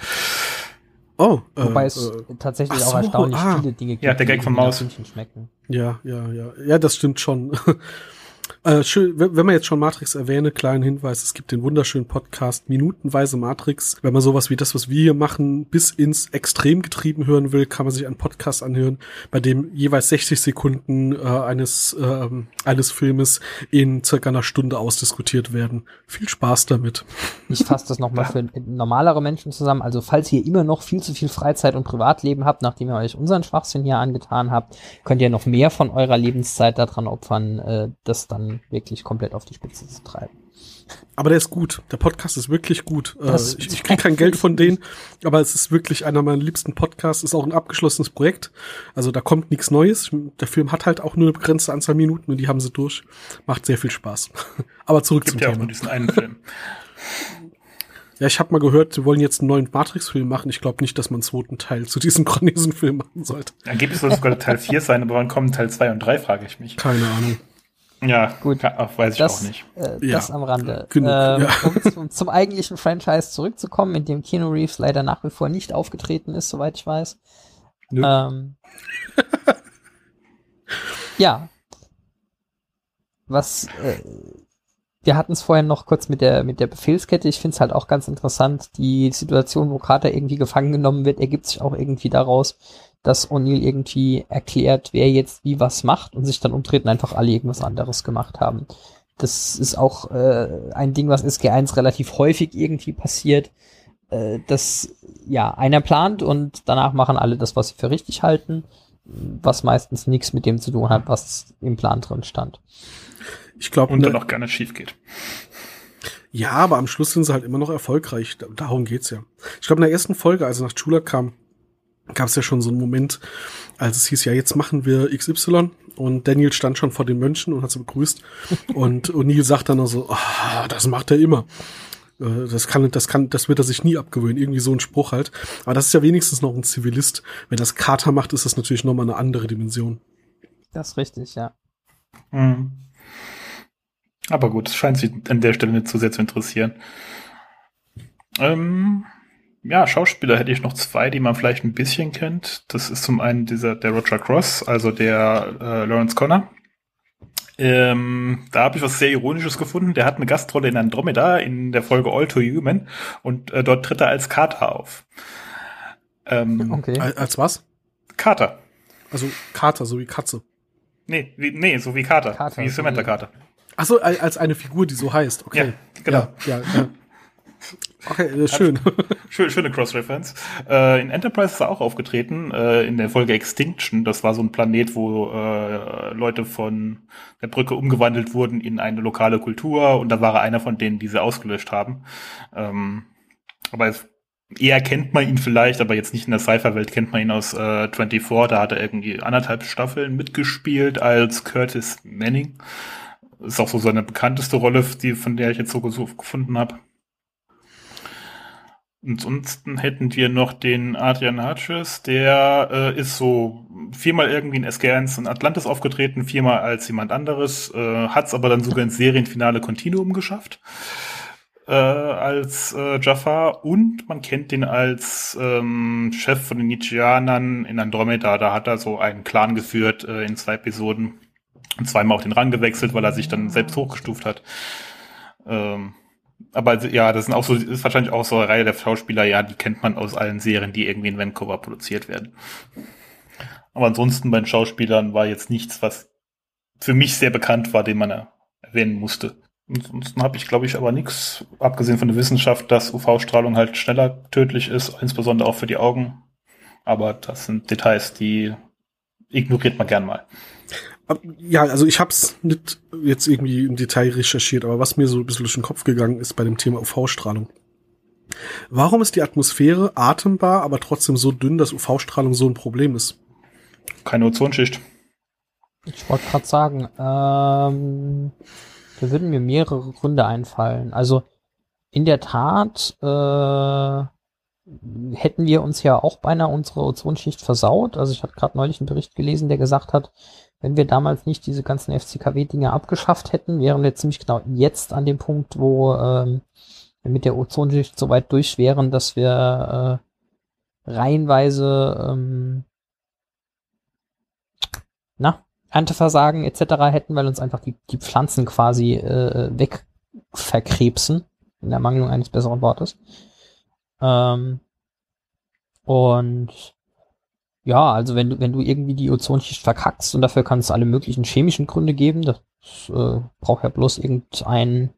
Oh, Wobei äh, es äh, tatsächlich so, auch erstaunlich ah. viele Dinge gibt, ja, der Gag die vom Maus. schmecken. Ja, ja, ja. Ja, das stimmt schon. Äh, schön, wenn man jetzt schon Matrix erwähne, kleinen Hinweis, es gibt den wunderschönen Podcast Minutenweise Matrix. Wenn man sowas wie das, was wir hier machen, bis ins Extrem getrieben hören will, kann man sich einen Podcast anhören, bei dem jeweils 60 Sekunden äh, eines, äh, eines Filmes in circa einer Stunde ausdiskutiert werden. Viel Spaß damit. Ich fasse das nochmal für normalere Menschen zusammen. Also falls ihr immer noch viel zu viel Freizeit und Privatleben habt, nachdem ihr euch unseren Schwachsinn hier angetan habt, könnt ihr noch mehr von eurer Lebenszeit daran opfern, äh, das dann wirklich komplett auf die Spitze zu treiben. Aber der ist gut. Der Podcast ist wirklich gut. Äh, ich ich kriege kein Geld von denen, aber es ist wirklich einer meiner liebsten Podcasts. Ist auch ein abgeschlossenes Projekt. Also da kommt nichts Neues. Der Film hat halt auch nur eine begrenzte Anzahl Minuten und die haben sie durch. Macht sehr viel Spaß. aber zurück Gibt zum ja Thema. auch nur diesen einen Film. Ja, ich habe mal gehört, sie wollen jetzt einen neuen Matrix-Film machen. Ich glaube nicht, dass man einen zweiten Teil zu diesem grandiosen Film machen sollte. Angeblich soll es sogar Teil 4 sein, aber wann kommen Teil 2 und 3, frage ich mich. Keine Ahnung. Ja, Gut. weiß ich das, auch nicht. Äh, Ja, das am Rande. genug, ähm, ja. Um zum, zum eigentlichen Franchise zurückzukommen, in dem Keanu Reeves leider nach wie vor nicht aufgetreten ist, soweit ich weiß. Nö. Ähm, ja. Was, äh, wir hatten es vorhin noch kurz mit der, mit der Befehlskette. Ich finde es halt auch ganz interessant. Die Situation, wo Carter irgendwie gefangen genommen wird, ergibt sich auch irgendwie daraus, dass O'Neill irgendwie erklärt, wer jetzt wie was macht und sich dann umdreht und einfach alle irgendwas anderes gemacht haben. Das ist auch äh, ein Ding, was SG1 relativ häufig irgendwie passiert, äh, dass ja einer plant und danach machen alle das, was sie für richtig halten, was meistens nichts mit dem zu tun hat, was im Plan drin stand. Ich glaube, Und dann auch gerne schief geht. ja, aber am Schluss sind sie halt immer noch erfolgreich. Da- Darum geht's ja. Ich glaube, in der ersten Folge, als er nach Chula kam, gab es ja schon so einen Moment, als es hieß, ja, jetzt machen wir XY und Daniel stand schon vor den Mönchen und hat sie begrüßt und O'Neill sagt dann noch so, ah, das macht er immer. Äh, Das kann, das kann, das wird er sich nie abgewöhnen. Irgendwie so ein Spruch halt. Aber das ist ja wenigstens noch ein Zivilist. Wenn das Carter macht, ist das natürlich nochmal eine andere Dimension. Das ist richtig, ja. Mhm. Aber gut, es scheint sich an der Stelle nicht zu sehr zu interessieren. Ähm, ja, Schauspieler hätte ich noch zwei, die man vielleicht ein bisschen kennt. Das ist zum einen dieser der Roger Cross, also der äh, Lawrence Connor. Ähm, da habe ich was sehr Ironisches gefunden. Der hat eine Gastrolle in Andromeda in der Folge All Too Human und äh, dort tritt er als Carter auf. Ähm, Okay. Al- Als was? Carter. Also Carter, so wie Katze. Nee, wie, nee, so wie Carter. Carter, wie Samantha wie- Carter. Ach so, al- als eine Figur, die so heißt. Okay. Ja, genau. Ja, ja, ja. Okay, schön. Schön, schöne Cross-Reference. Äh, in Enterprise ist er auch aufgetreten, äh, in der Folge Extinction. Das war so ein Planet, wo äh, Leute von der Brücke umgewandelt wurden in eine lokale Kultur und da war er einer von denen, die sie ausgelöscht haben. Ähm, aber es, eher kennt man ihn vielleicht, aber jetzt nicht in der Sci-Fi-Welt kennt man ihn aus äh, 24. Da hat er irgendwie anderthalb Staffeln mitgespielt als Curtis Manning. Ist auch so seine bekannteste Rolle, die, von der ich jetzt so gefunden habe. Ansonsten hätten wir noch den Adrian Hatches, der äh, ist so viermal irgendwie in SG1 in Atlantis aufgetreten, viermal als jemand anderes, äh, hat es aber dann sogar ins Serienfinale Continuum geschafft äh, als äh, Jafar und man kennt den als ähm, Chef von den Nietzscheanern in Andromeda. Da hat er so einen Clan geführt äh, in zwei Episoden und zweimal auch den Rang gewechselt, weil er sich dann selbst hochgestuft hat. Ähm, aber ja, das sind auch so, ist wahrscheinlich auch so eine Reihe der Schauspieler, ja, die kennt man aus allen Serien, die irgendwie in Vancouver produziert werden. Aber ansonsten bei den Schauspielern war jetzt nichts, was für mich sehr bekannt war, den man er- erwähnen musste. Ansonsten habe ich, glaube ich, aber nichts, abgesehen von der Wissenschaft, dass UV-Strahlung halt schneller tödlich ist, insbesondere auch für die Augen. Aber das sind Details, die ignoriert man gern mal. Ja, also ich hab's nicht jetzt irgendwie im Detail recherchiert, aber was mir so ein bisschen durch den Kopf gegangen ist bei dem Thema UV-Strahlung. Warum ist die Atmosphäre atembar, aber trotzdem so dünn, dass UV-Strahlung so ein Problem ist? Keine Ozonschicht. Ich wollte gerade sagen, ähm, da würden mir mehrere Gründe einfallen. Also in der Tat äh, hätten wir uns ja auch beinahe unsere Ozonschicht versaut. Also ich hatte gerade neulich einen Bericht gelesen, der gesagt hat, wenn wir damals nicht diese ganzen FCKW-Dinge abgeschafft hätten, wären wir ziemlich genau jetzt an dem Punkt, wo ähm, wir mit der Ozonschicht so weit durch wären, dass wir äh, reihenweise ähm, na, Ernteversagen etc. hätten, weil uns einfach die, die Pflanzen quasi äh, wegverkrebsen, in der Mangelung eines besseren Wortes. Ähm, und ja, also wenn du, wenn du irgendwie die Ozonschicht verkackst und dafür kann es alle möglichen chemischen Gründe geben, das äh, braucht ja bloß irgendein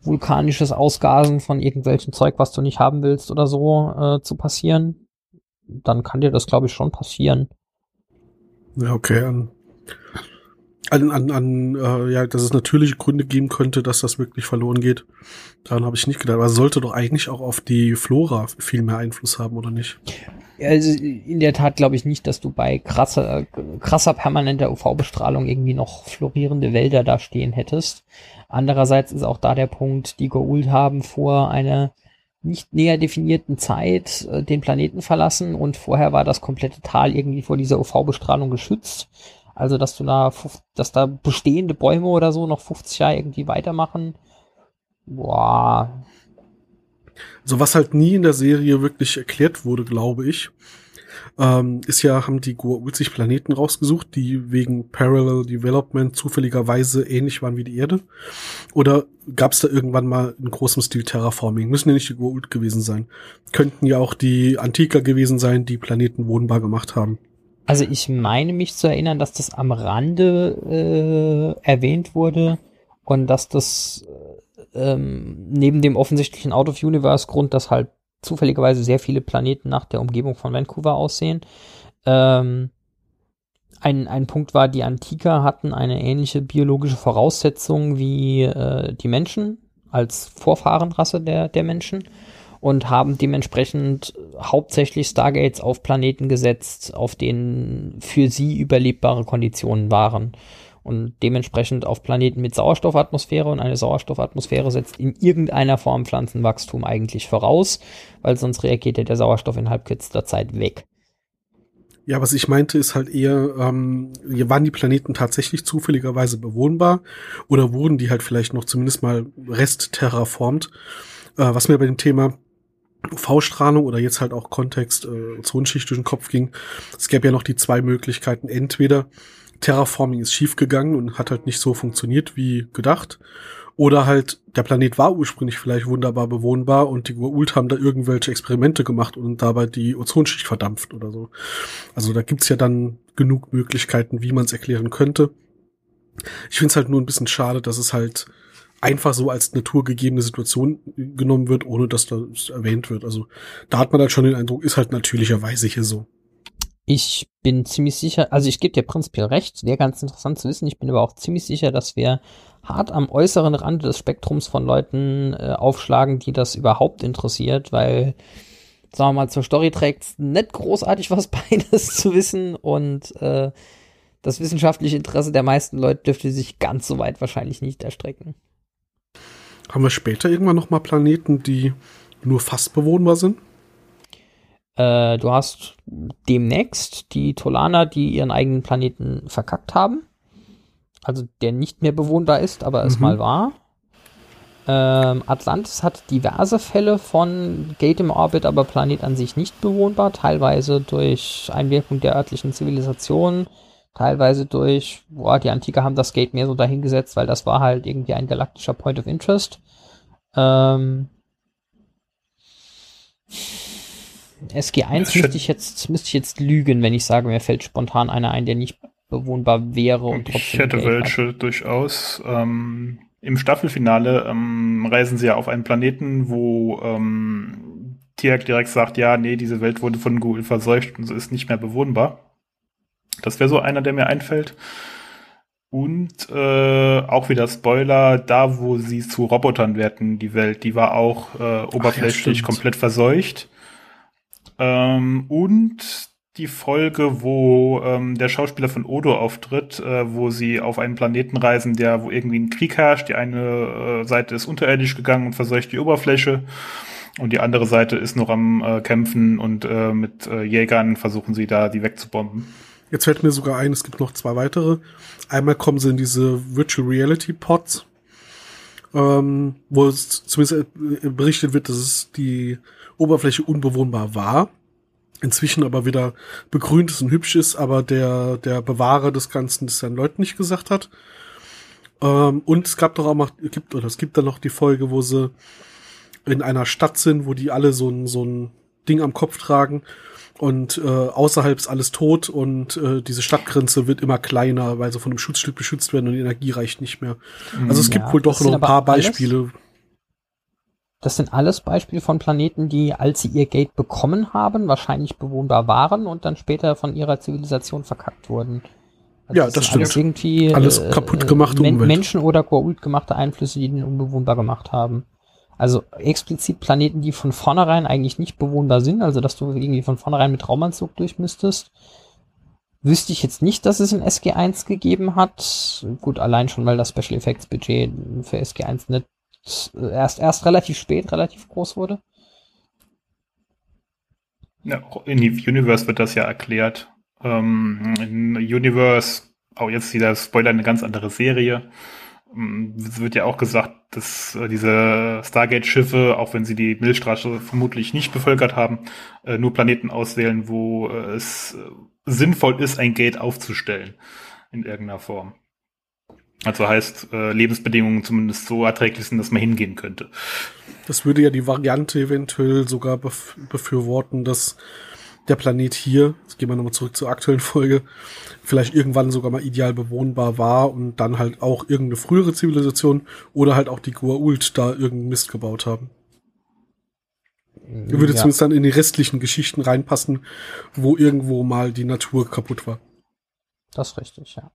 vulkanisches Ausgasen von irgendwelchem Zeug, was du nicht haben willst oder so, äh, zu passieren, dann kann dir das, glaube ich, schon passieren. Ja, okay. An, an, an äh, ja, dass es natürliche Gründe geben könnte, dass das wirklich verloren geht. Daran habe ich nicht gedacht. Aber sollte doch eigentlich auch auf die Flora viel mehr Einfluss haben, oder nicht? Also in der Tat glaube ich nicht, dass du bei krasser, krasser permanenter UV-Bestrahlung irgendwie noch florierende Wälder da stehen hättest. Andererseits ist auch da der Punkt, die Goa'uld haben vor einer nicht näher definierten Zeit äh, den Planeten verlassen und vorher war das komplette Tal irgendwie vor dieser UV-Bestrahlung geschützt. Also, dass du da, dass da bestehende Bäume oder so noch 50 Jahre irgendwie weitermachen, boah. So was halt nie in der Serie wirklich erklärt wurde, glaube ich, ähm, ist ja, haben die Goa'uld sich Planeten rausgesucht, die wegen Parallel Development zufälligerweise ähnlich waren wie die Erde? Oder gab es da irgendwann mal in großem Stil Terraforming? Müssen ja nicht die Goa'uld gewesen sein. Könnten ja auch die Antiker gewesen sein, die Planeten wohnbar gemacht haben. Also ich meine mich zu erinnern, dass das am Rande äh, erwähnt wurde und dass das äh, ähm, neben dem offensichtlichen Out-of-Universe-Grund, dass halt zufälligerweise sehr viele Planeten nach der Umgebung von Vancouver aussehen. Ähm, ein, ein Punkt war, die Antiker hatten eine ähnliche biologische Voraussetzung wie äh, die Menschen als Vorfahrenrasse der, der Menschen und haben dementsprechend hauptsächlich Stargates auf Planeten gesetzt, auf denen für sie überlebbare Konditionen waren und dementsprechend auf Planeten mit Sauerstoffatmosphäre und eine Sauerstoffatmosphäre setzt in irgendeiner Form Pflanzenwachstum eigentlich voraus, weil sonst reagiert ja der Sauerstoff innerhalb kürzester Zeit weg. Ja, was ich meinte, ist halt eher, ähm, waren die Planeten tatsächlich zufälligerweise bewohnbar oder wurden die halt vielleicht noch zumindest mal restterraformt? Äh, was mir bei dem Thema UV-Strahlung oder jetzt halt auch Kontext äh, Ozonschicht durch den Kopf ging, es gäbe ja noch die zwei Möglichkeiten. Entweder Terraforming ist schiefgegangen und hat halt nicht so funktioniert wie gedacht. Oder halt, der Planet war ursprünglich vielleicht wunderbar bewohnbar und die Goa'uld haben da irgendwelche Experimente gemacht und dabei die Ozonschicht verdampft oder so. Also da gibt's ja dann genug Möglichkeiten, wie man es erklären könnte. Ich finde es halt nur ein bisschen schade, dass es halt einfach so als naturgegebene Situation genommen wird, ohne dass das erwähnt wird. Also da hat man halt schon den Eindruck, ist halt natürlicherweise hier so. Ich bin ziemlich sicher, also ich gebe dir prinzipiell recht, wäre ganz interessant zu wissen. Ich bin aber auch ziemlich sicher, dass wir hart am äußeren Rand des Spektrums von Leuten äh, aufschlagen, die das überhaupt interessiert, weil, sagen wir mal, zur Story trägt nicht großartig was bei, das zu wissen und äh, das wissenschaftliche Interesse der meisten Leute dürfte sich ganz so weit wahrscheinlich nicht erstrecken. Haben wir später irgendwann noch mal Planeten, die nur fast bewohnbar sind? Äh, du hast demnächst die Tolaner, die ihren eigenen Planeten verkackt haben. Also der nicht mehr bewohnbar ist, aber es mhm. mal war. Ähm, Atlantis hat diverse Fälle von Gate im Orbit, aber Planet an sich nicht bewohnbar, teilweise durch Einwirkung der örtlichen Zivilisation, teilweise durch, boah, die Antike haben das Gate mehr so dahingesetzt, weil das war halt irgendwie ein galaktischer Point of Interest. Ähm, SG1 müsste ich jetzt müsste ich jetzt lügen, wenn ich sage, mir fällt spontan einer ein, der nicht bewohnbar wäre und trotzdem. Ich hätte welche hat. durchaus. Ähm, Im Staffelfinale ähm, reisen sie ja auf einen Planeten, wo ähm, Tiak direkt sagt, ja, nee, diese Welt wurde von Google verseucht und so ist nicht mehr bewohnbar. Das wäre so einer, der mir einfällt. Und äh, auch wieder Spoiler, da wo sie zu Robotern werden, die Welt, die war auch äh, oberflächlich ja, komplett verseucht. Ähm, und die Folge, wo ähm, der Schauspieler von Odo auftritt, äh, wo sie auf einen Planeten reisen, der wo irgendwie ein Krieg herrscht. Die eine äh, Seite ist unterirdisch gegangen und verseucht die Oberfläche und die andere Seite ist noch am äh, Kämpfen und äh, mit äh, Jägern versuchen sie da die wegzubomben. Jetzt fällt mir sogar ein, es gibt noch zwei weitere. Einmal kommen sie in diese Virtual Reality Pods, ähm, wo es zumindest äh, berichtet wird, dass es die Oberfläche unbewohnbar war. inzwischen aber wieder begrünt ist und hübsch ist, aber der, der Bewahrer des Ganzen das seinen Leuten nicht gesagt hat. Ähm, und es gab doch auch noch, gibt, oder es gibt dann noch die Folge, wo sie in einer Stadt sind, wo die alle so ein, so ein Ding am Kopf tragen und äh, außerhalb ist alles tot und äh, diese Stadtgrenze wird immer kleiner, weil sie von einem Schutzschild beschützt werden und die Energie reicht nicht mehr. Also es ja, gibt wohl doch noch ein paar Beispiele. Das sind alles Beispiele von Planeten, die, als sie ihr Gate bekommen haben, wahrscheinlich bewohnbar waren und dann später von ihrer Zivilisation verkackt wurden. Also ja, das, das stimmt. Alles irgendwie alles äh, kaputt gemachte Men Umwelt. Menschen oder Goa'uld gemachte Einflüsse, die den unbewohnbar gemacht haben. Also explizit Planeten, die von vornherein eigentlich nicht bewohnbar sind, also dass du irgendwie von vornherein mit Raumanzug durch müsstest. Wüsste ich jetzt nicht, dass es in SG1 gegeben hat. Gut, allein schon, weil das Special Effects Budget für SG1 nicht erst, erst relativ spät relativ groß wurde. Ja, in Universe wird das ja erklärt. Ähm, in Universe, auch jetzt wieder Spoiler, eine ganz andere Serie. Es wird ja auch gesagt, dass äh, diese Stargate-Schiffe, auch wenn sie die Milchstraße vermutlich nicht bevölkert haben, äh, nur Planeten auswählen, wo äh, es äh, sinnvoll ist, ein Gate aufzustellen in irgendeiner Form. Also heißt, äh, Lebensbedingungen zumindest so erträglich sind, dass man hingehen könnte. Das würde ja die Variante eventuell sogar bef befürworten, dass der Planet hier, jetzt gehen wir nochmal zurück zur aktuellen Folge, vielleicht irgendwann sogar mal ideal bewohnbar war und dann halt auch irgendeine frühere Zivilisation oder halt auch die Gua'uld da irgendeinen Mist gebaut haben. Würde ja. zumindest dann in die restlichen Geschichten reinpassen, wo irgendwo mal die Natur kaputt war. Das ist richtig, ja.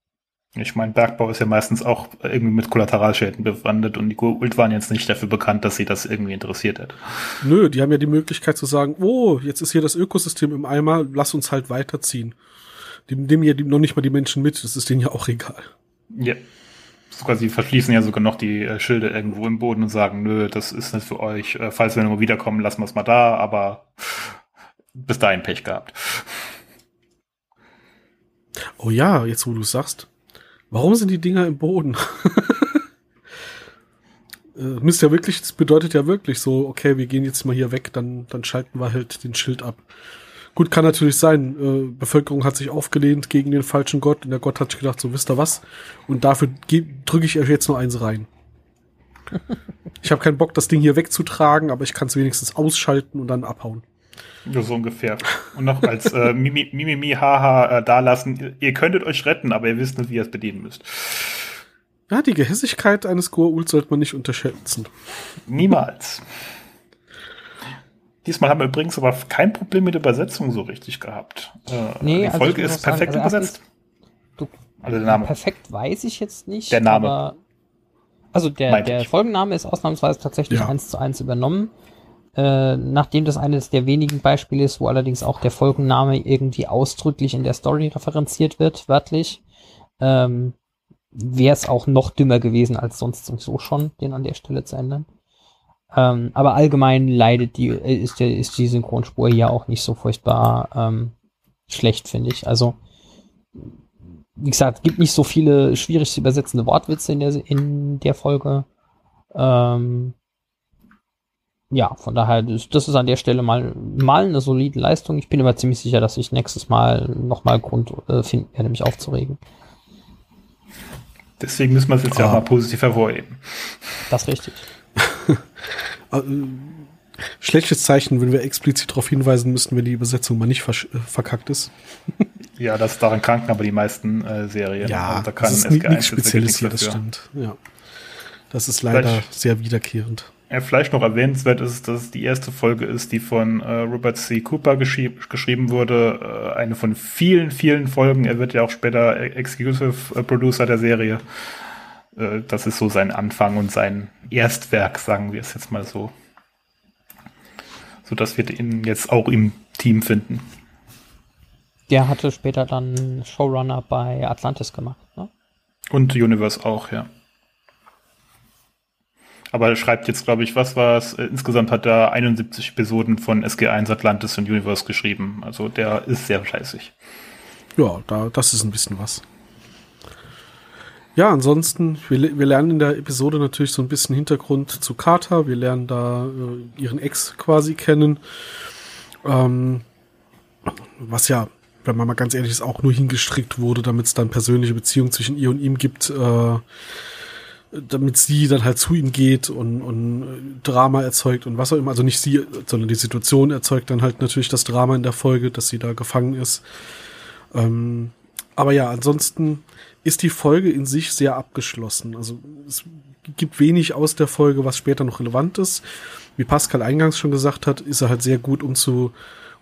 Ich meine, Bergbau ist ja meistens auch irgendwie mit Kollateralschäden bewandert und die Ult waren jetzt nicht dafür bekannt, dass sie das irgendwie interessiert hat. Nö, die haben ja die Möglichkeit zu sagen, oh, jetzt ist hier das Ökosystem im Eimer, lass uns halt weiterziehen. Die nehmen ja noch nicht mal die Menschen mit, das ist denen ja auch egal. Ja. Sogar sie verschließen ja sogar noch die äh, Schilde irgendwo im Boden und sagen, nö, das ist nicht für euch. Äh, falls wir nochmal wiederkommen, lassen wir es mal da, aber bis dahin Pech gehabt. Oh ja, jetzt wo du sagst. Warum sind die Dinger im Boden? äh, ja wirklich, das bedeutet ja wirklich so, okay, wir gehen jetzt mal hier weg, dann, dann schalten wir halt den Schild ab. Gut, kann natürlich sein, äh, Bevölkerung hat sich aufgelehnt gegen den falschen Gott und der Gott hat sich gedacht, so wisst ihr was? Und dafür drücke ich euch jetzt nur eins rein. ich habe keinen Bock, das Ding hier wegzutragen, aber ich kann es wenigstens ausschalten und dann abhauen. Ja, so ungefähr. Und noch als äh, Mimi, Mimi, Mimi, Haha äh, da lassen. Ihr könntet euch retten, aber ihr wisst nicht, wie ihr es bedienen müsst. Ja, die Gehässigkeit eines Goa'uld sollte man nicht unterschätzen. Niemals. Diesmal haben wir übrigens aber kein Problem mit der Übersetzung so richtig gehabt. Äh, nee, die also Folge ist perfekt sagen, also übersetzt. Du, also der Name. Perfekt weiß ich jetzt nicht. Der Name. also der, der Folgenname ist ausnahmsweise tatsächlich eins ja. zu eins übernommen. Äh, nachdem das eines der wenigen Beispiele ist, wo allerdings auch der Folgenname irgendwie ausdrücklich in der Story referenziert wird, wörtlich, ähm, wäre es auch noch dümmer gewesen als sonst sowieso schon, den an der Stelle zu ändern. Ähm, aber allgemein leidet die, äh, ist, der, ist die Synchronspur hier auch nicht so furchtbar ähm, schlecht, finde ich. Also, wie gesagt, es gibt nicht so viele schwierig zu übersetzende Wortwitze in der, in der Folge. Ähm, ja, von daher, das, das ist an der Stelle mal, mal eine solide Leistung. Ich bin aber ziemlich sicher, dass ich nächstes Mal nochmal Grund äh, finden werde, mich aufzuregen. Deswegen müssen wir es jetzt ah. ja auch mal positiv hervorheben. Das ist richtig. Äh, schlechtes Zeichen, wenn wir explizit darauf hinweisen müssten, wenn die Übersetzung mal nicht äh, verkackt ist. ja, das daran kranken aber die meisten äh, Serien. Ja, also da kann das ist nichts Spezielles hier, das stimmt. Ja. Das ist leider Vielleicht. sehr wiederkehrend. Ja, vielleicht noch erwähnenswert ist, dass es die erste Folge ist, die von äh, Robert C. Cooper geschrieb, geschrieben wurde. Äh, eine von vielen, vielen Folgen. Er wird ja auch später Executive äh, Producer der Serie. Äh, das ist so sein Anfang und sein Erstwerk, sagen wir es jetzt mal so. So dass wir ihn jetzt auch im Team finden. Der hatte später dann Showrunner bei Atlantis gemacht, ne? Und Universe auch, ja. Aber er schreibt jetzt, glaube ich, was war es? Äh, insgesamt hat er 71 Episoden von SG1 Atlantis und Universe geschrieben. Also der ist sehr fleißig. Ja, da, das ist ein bisschen was. Ja, ansonsten, wir, wir lernen in der Episode natürlich so ein bisschen Hintergrund zu Carter. Wir lernen da äh, ihren Ex quasi kennen. Ähm, was ja, wenn man mal ganz ehrlich ist, auch nur hingestrickt wurde, damit es dann persönliche Beziehungen zwischen ihr und ihm gibt, äh, damit sie dann halt zu ihm geht und, und Drama erzeugt und was auch immer. Also nicht sie, sondern die Situation erzeugt dann halt natürlich das Drama in der Folge, dass sie da gefangen ist. Ähm, aber ja, ansonsten ist die Folge in sich sehr abgeschlossen. Also es gibt wenig aus der Folge, was später noch relevant ist. Wie Pascal eingangs schon gesagt hat, ist er halt sehr gut, um zu,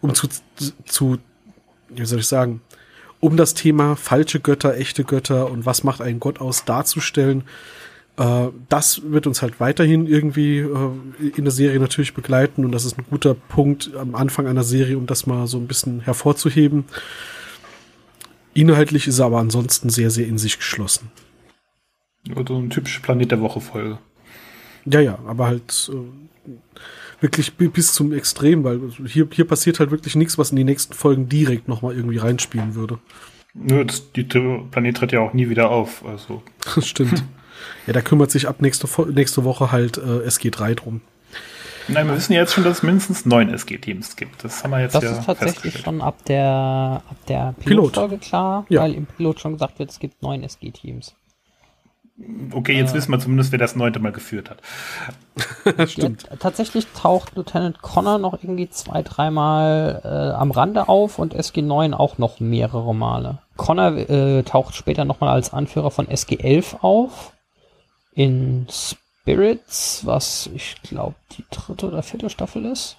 um zu, zu, wie soll ich sagen, um das Thema falsche Götter, echte Götter und was macht einen Gott aus darzustellen. Äh, das wird uns halt weiterhin irgendwie äh, in der Serie natürlich begleiten und das ist ein guter Punkt am Anfang einer Serie, um das mal so ein bisschen hervorzuheben. Inhaltlich ist er aber ansonsten sehr, sehr in sich geschlossen. Also ein typische Planet der Woche Folge. Ja, ja, aber halt äh, wirklich bis zum Extrem, weil hier, hier passiert halt wirklich nichts, was in die nächsten Folgen direkt nochmal irgendwie reinspielen würde. Nö, das, die Planet tritt ja auch nie wieder auf. Also. Das stimmt. ja, da kümmert sich ab nächste, nächste Woche halt äh, SG3 drum. Nein, wir wissen ja jetzt schon, dass es mindestens neun SG-Teams gibt. Das haben wir jetzt das ja ist tatsächlich schon ab der, ab der Pilotfolge Pilot. klar, ja. weil im Pilot schon gesagt wird, es gibt neun SG-Teams. Okay, jetzt äh, wissen wir zumindest, wer das neunte Mal geführt hat. Stimmt. Ja, tatsächlich taucht Lieutenant Connor noch irgendwie zwei, dreimal äh, am Rande auf und SG9 auch noch mehrere Male. Connor äh, taucht später nochmal als Anführer von SG11 auf. In Spirits, was ich glaube die dritte oder vierte Staffel ist.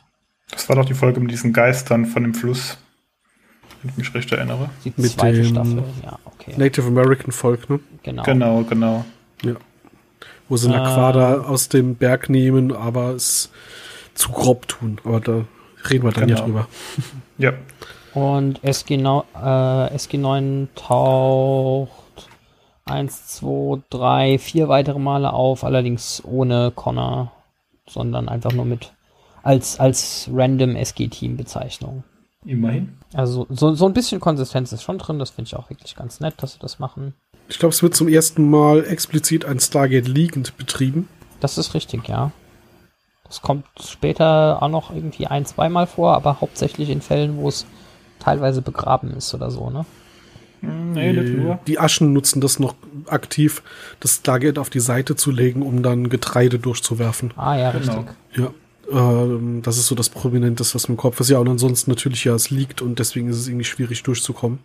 Das war doch die Folge mit diesen Geistern von dem Fluss, wenn ich mich recht erinnere. Die mit zweite Staffel, ja, okay. Native American Volk, ne? Genau. Genau, genau. Ja. Wo sie eine äh, Quader aus dem Berg nehmen, aber es zu grob tun. Aber da reden wir dann genau. ja drüber. Ja. Und SG9, äh, SG9 taucht eins, zwei, drei, vier weitere Male auf, allerdings ohne Connor, sondern einfach nur mit als, als random SG-Team-Bezeichnung. Immerhin. Also so, so ein bisschen Konsistenz ist schon drin, das finde ich auch wirklich ganz nett, dass sie das machen. Ich glaube, es wird zum ersten Mal explizit ein Stargate liegend betrieben. Das ist richtig, ja. Das kommt später auch noch irgendwie ein, zweimal vor, aber hauptsächlich in Fällen, wo es teilweise begraben ist oder so, ne? Nee, die, die Aschen nutzen das noch aktiv, das Stargate auf die Seite zu legen, um dann Getreide durchzuwerfen. Ah ja, genau. richtig. Ja. Ähm, das ist so das Prominenteste, was im Kopf ist. Ja, und ansonsten natürlich ja, es liegt und deswegen ist es irgendwie schwierig durchzukommen.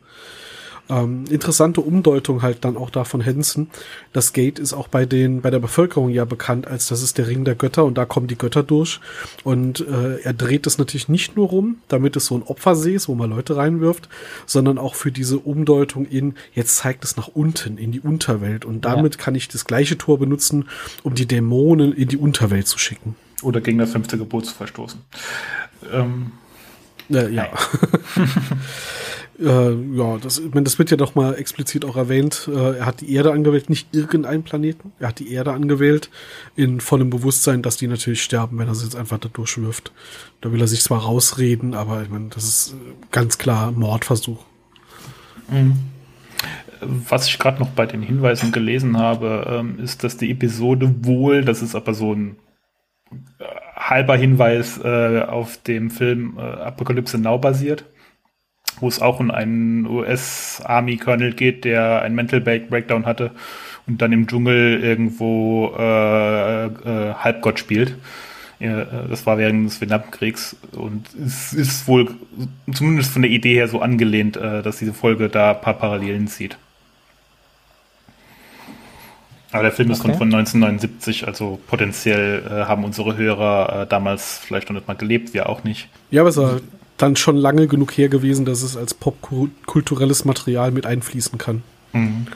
Ähm, interessante Umdeutung halt dann auch da von Henson. Das Gate ist auch bei den, bei der Bevölkerung ja bekannt als das ist der Ring der Götter und da kommen die Götter durch. Und äh, er dreht es natürlich nicht nur rum, damit es so ein Opfersee ist, wo man Leute reinwirft, sondern auch für diese Umdeutung in, jetzt zeigt es nach unten, in die Unterwelt. Und damit ja. kann ich das gleiche Tor benutzen, um die Dämonen in die Unterwelt zu schicken. Oder gegen das fünfte Gebot zu verstoßen. Ähm, äh, ja. äh, ja, das, das wird ja doch mal explizit auch erwähnt. Äh, er hat die Erde angewählt, nicht irgendeinen Planeten. Er hat die Erde angewählt, in vollem Bewusstsein, dass die natürlich sterben, wenn er sie jetzt einfach da durchwirft. Da will er sich zwar rausreden, aber ich meine, das ist ganz klar Mordversuch. Mhm. Was ich gerade noch bei den Hinweisen gelesen habe, ähm, ist, dass die Episode wohl, das ist aber so ein äh, halber Hinweis äh, auf dem Film äh, Apokalypse Now basiert, wo es auch um einen US-Army-Colonel geht, der einen Mental Breakdown hatte und dann im Dschungel irgendwo äh, äh, Halbgott spielt. Ja, das war während des Vietnamkriegs und es ist wohl zumindest von der Idee her so angelehnt, äh, dass diese Folge da ein paar Parallelen zieht. Aber der Film ist okay. von 1979, also potenziell äh, haben unsere Hörer äh, damals vielleicht noch nicht mal gelebt, wir auch nicht. Ja, aber es ist dann schon lange genug her gewesen, dass es als popkulturelles Material mit einfließen kann. Mhm.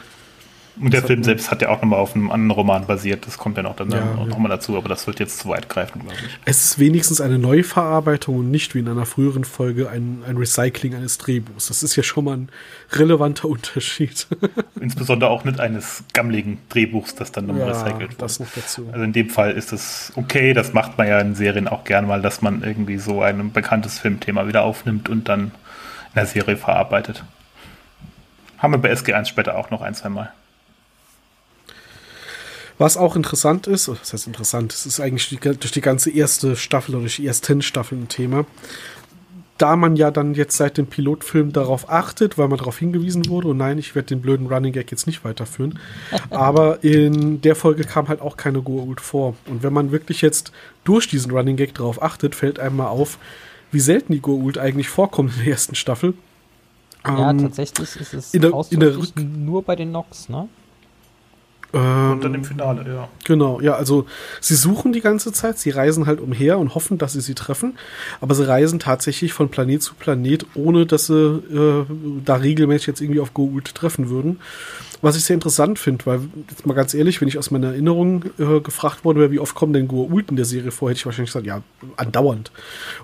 Und der Film selbst hat ja auch nochmal auf einem anderen Roman basiert. Das kommt ja noch dann ja, nochmal ja. dazu, aber das wird jetzt zu weit greifen, glaube ich. Es ist wenigstens eine Neuverarbeitung und nicht wie in einer früheren Folge ein, ein Recycling eines Drehbuchs. Das ist ja schon mal ein relevanter Unterschied. Insbesondere auch nicht eines gammligen Drehbuchs, das dann nochmal ja, recycelt wird. Das noch dazu. Also in dem Fall ist es okay, das macht man ja in Serien auch gern mal, dass man irgendwie so ein bekanntes Filmthema wieder aufnimmt und dann in der Serie verarbeitet. Haben wir bei SG1 später auch noch ein, zwei Mal. Was auch interessant ist, das heißt interessant, es ist eigentlich durch die ganze erste Staffel oder durch die ersten Staffeln ein Thema. da man ja dann jetzt seit dem Pilotfilm darauf achtet, weil man darauf hingewiesen wurde, und nein, ich werde den blöden Running Gag jetzt nicht weiterführen, aber in der Folge kam halt auch keine Goa'uld vor. Und wenn man wirklich jetzt durch diesen Running Gag darauf achtet, fällt einem mal auf, wie selten die Goa'uld eigentlich vorkommen in der ersten Staffel. Ja, ähm, tatsächlich ist es in der, in der nur bei den Nox, ne? Ähm, und dann im Finale, ja. Genau, ja, also sie suchen die ganze Zeit, sie reisen halt umher und hoffen, dass sie sie treffen, aber sie reisen tatsächlich von Planet zu Planet, ohne dass sie äh, da regelmäßig jetzt irgendwie auf Goa'uld treffen würden. Was ich sehr interessant finde, weil, jetzt mal ganz ehrlich, wenn ich aus meiner Erinnerung äh, gefragt worden wäre, wie oft kommen denn Goa'uld in der Serie vor, hätte ich wahrscheinlich gesagt, ja, andauernd.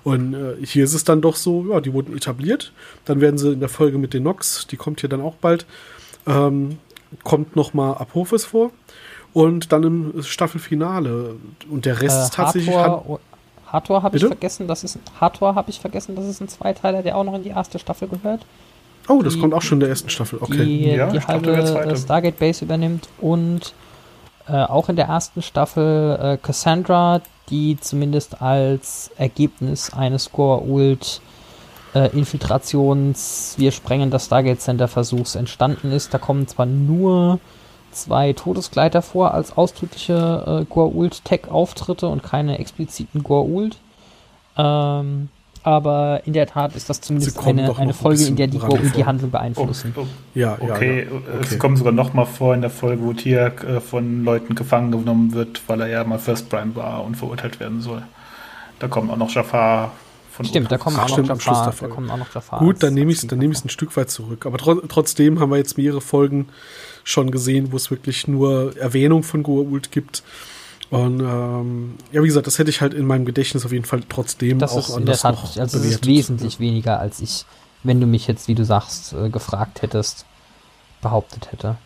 Und äh, hier ist es dann doch so, ja, die wurden etabliert, dann werden sie in der Folge mit den Nox, die kommt hier dann auch bald, ähm, kommt noch mal Apophis vor und dann im Staffelfinale und der Rest äh, ist tatsächlich Hathor, Hathor habe ich vergessen, das ist Hathor habe ich vergessen, das ist ein Zweiteiler, der auch noch in die erste Staffel gehört. Oh, das die, kommt auch schon in der ersten Staffel, okay. Die, ja, die halbe Stargate Base übernimmt und äh, auch in der ersten Staffel äh, Cassandra, die zumindest als Ergebnis eines Goa'uld äh, Infiltrations, wir sprengen das Stargate Center Versuchs entstanden ist. Da kommen zwar nur zwei Todesgleiter vor als ausdrückliche äh, Goa'uld-Tech-Auftritte und keine expliziten Goa'uld. Ähm, aber in der Tat ist das zumindest eine, eine Folge, in der die Goa'uld die Handlung beeinflussen. Oh, oh. Ja, okay, ja, okay. es kommt sogar noch mal vor in der Folge, wo Tiak äh, von Leuten gefangen genommen wird, weil er ja mal First Prime war und verurteilt werden soll. Da kommt auch noch Jafar von Stimmt, da kommen, Ach, noch Jafar, da kommen auch noch Jafar. Gut, dann nehme ich es nehm ein Stück weit zurück. Aber tro trotzdem haben wir jetzt mehrere Folgen schon gesehen, wo es wirklich nur Erwähnung von Goa'uld gibt. Und ähm, ja, wie gesagt, das hätte ich halt in meinem Gedächtnis auf jeden Fall trotzdem das auch ist in der Tat, noch also es ist wesentlich weniger, als ich, wenn du mich jetzt, wie du sagst, äh, gefragt hättest, behauptet hätte.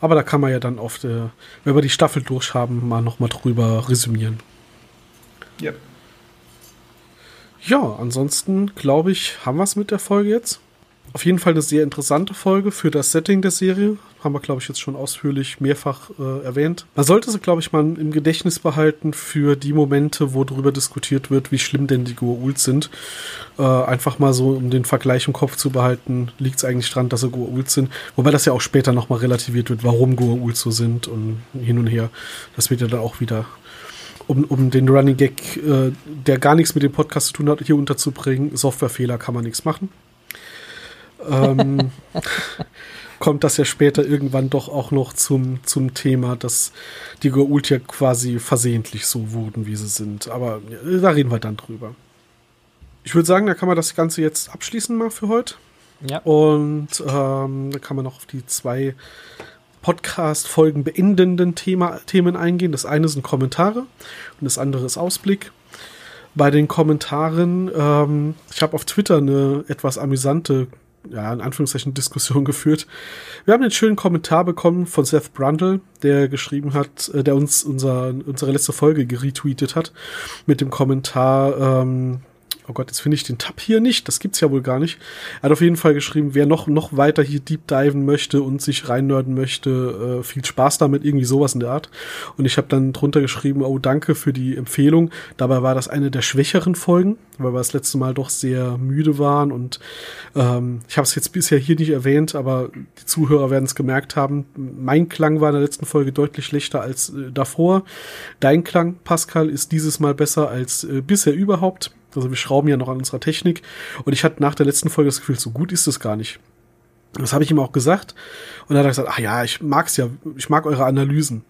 Aber da kann man ja dann oft, äh, wenn wir die Staffel durchhaben, mal nochmal drüber resümieren. Ja. Ja, ansonsten glaube ich, haben wir es mit der Folge jetzt. Auf jeden Fall eine sehr interessante Folge für das Setting der Serie. Haben wir, glaube ich, jetzt schon ausführlich mehrfach äh, erwähnt. Man sollte sie, glaube ich, mal im Gedächtnis behalten für die Momente, wo darüber diskutiert wird, wie schlimm denn die Goa'uld sind. Äh, einfach mal so, um den Vergleich im Kopf zu behalten, liegt es eigentlich dran, dass sie Goa'uld sind. Wobei das ja auch später nochmal relativiert wird, warum Goa'uld so sind und hin und her. Das wird ja dann auch wieder um, um den Running Gag, äh, der gar nichts mit dem Podcast zu tun hat, hier unterzubringen. Softwarefehler kann man nichts machen. Ähm, kommt das ja später irgendwann doch auch noch zum, zum Thema, dass die Goa'uld ja quasi versehentlich so wurden, wie sie sind. Aber ja, da reden wir dann drüber. Ich würde sagen, da kann man das Ganze jetzt abschließen mal für heute. Ja. Und ähm, da kann man noch auf die zwei Podcast-Folgen beendenden Thema, Themen eingehen. Das eine sind Kommentare und das andere ist Ausblick. Bei den Kommentaren, ähm, ich habe auf Twitter eine etwas amüsante, ja, in Anführungszeichen Diskussion geführt. Wir haben einen schönen Kommentar bekommen von Seth Brundle, der geschrieben hat, äh, der uns unser, unsere letzte Folge geretweetet hat, mit dem Kommentar, ähm, oh Gott, jetzt finde ich den Tab hier nicht, das gibt's ja wohl gar nicht. Er hat auf jeden Fall geschrieben, wer noch, noch weiter hier deep diven möchte und sich reinnörden möchte, äh, viel Spaß damit, irgendwie sowas in der Art. Und ich habe dann drunter geschrieben, oh, danke für die Empfehlung. Dabei war das eine der schwächeren Folgen, weil wir das letzte Mal doch sehr müde waren und ähm, ich habe es jetzt bisher hier nicht erwähnt, aber die Zuhörer werden es gemerkt haben. Mein Klang war in der letzten Folge deutlich schlechter als äh, davor. Dein Klang, Pascal, ist dieses Mal besser als äh, bisher überhaupt. Also wir schrauben ja noch an unserer Technik. Und ich hatte nach der letzten Folge das Gefühl, so gut ist es gar nicht. Das habe ich ihm auch gesagt. Und dann hat er gesagt, ach ja, ich mag's ja, ich mag eure Analysen.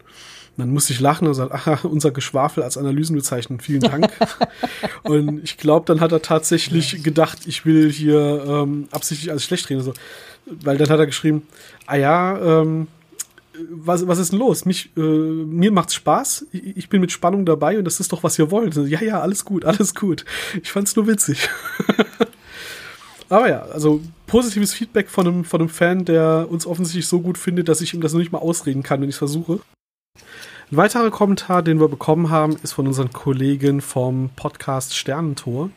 Und dann musste ich lachen und sagt, ach, unser Geschwafel als Analysen bezeichnen. Vielen Dank. und ich glaube, dann hat er tatsächlich gedacht, ich will hier ähm, absichtlich alles schlecht reden. Also, weil dann hat er geschrieben, ah ja, ähm, was, was ist denn los? Mich, äh, mir macht's Spaß. Ich, ich bin mit Spannung dabei und das ist doch, was ihr wollt. Ja, ja, alles gut, alles gut. Ich fand's nur witzig. Aber ja, also positives Feedback von einem, von einem Fan, der uns offensichtlich so gut findet, dass ich ihm das noch nicht mal ausreden kann, wenn ich versuche. Ein weiterer Kommentar, den wir bekommen haben, ist von unseren Kollegen vom Podcast Sternentor.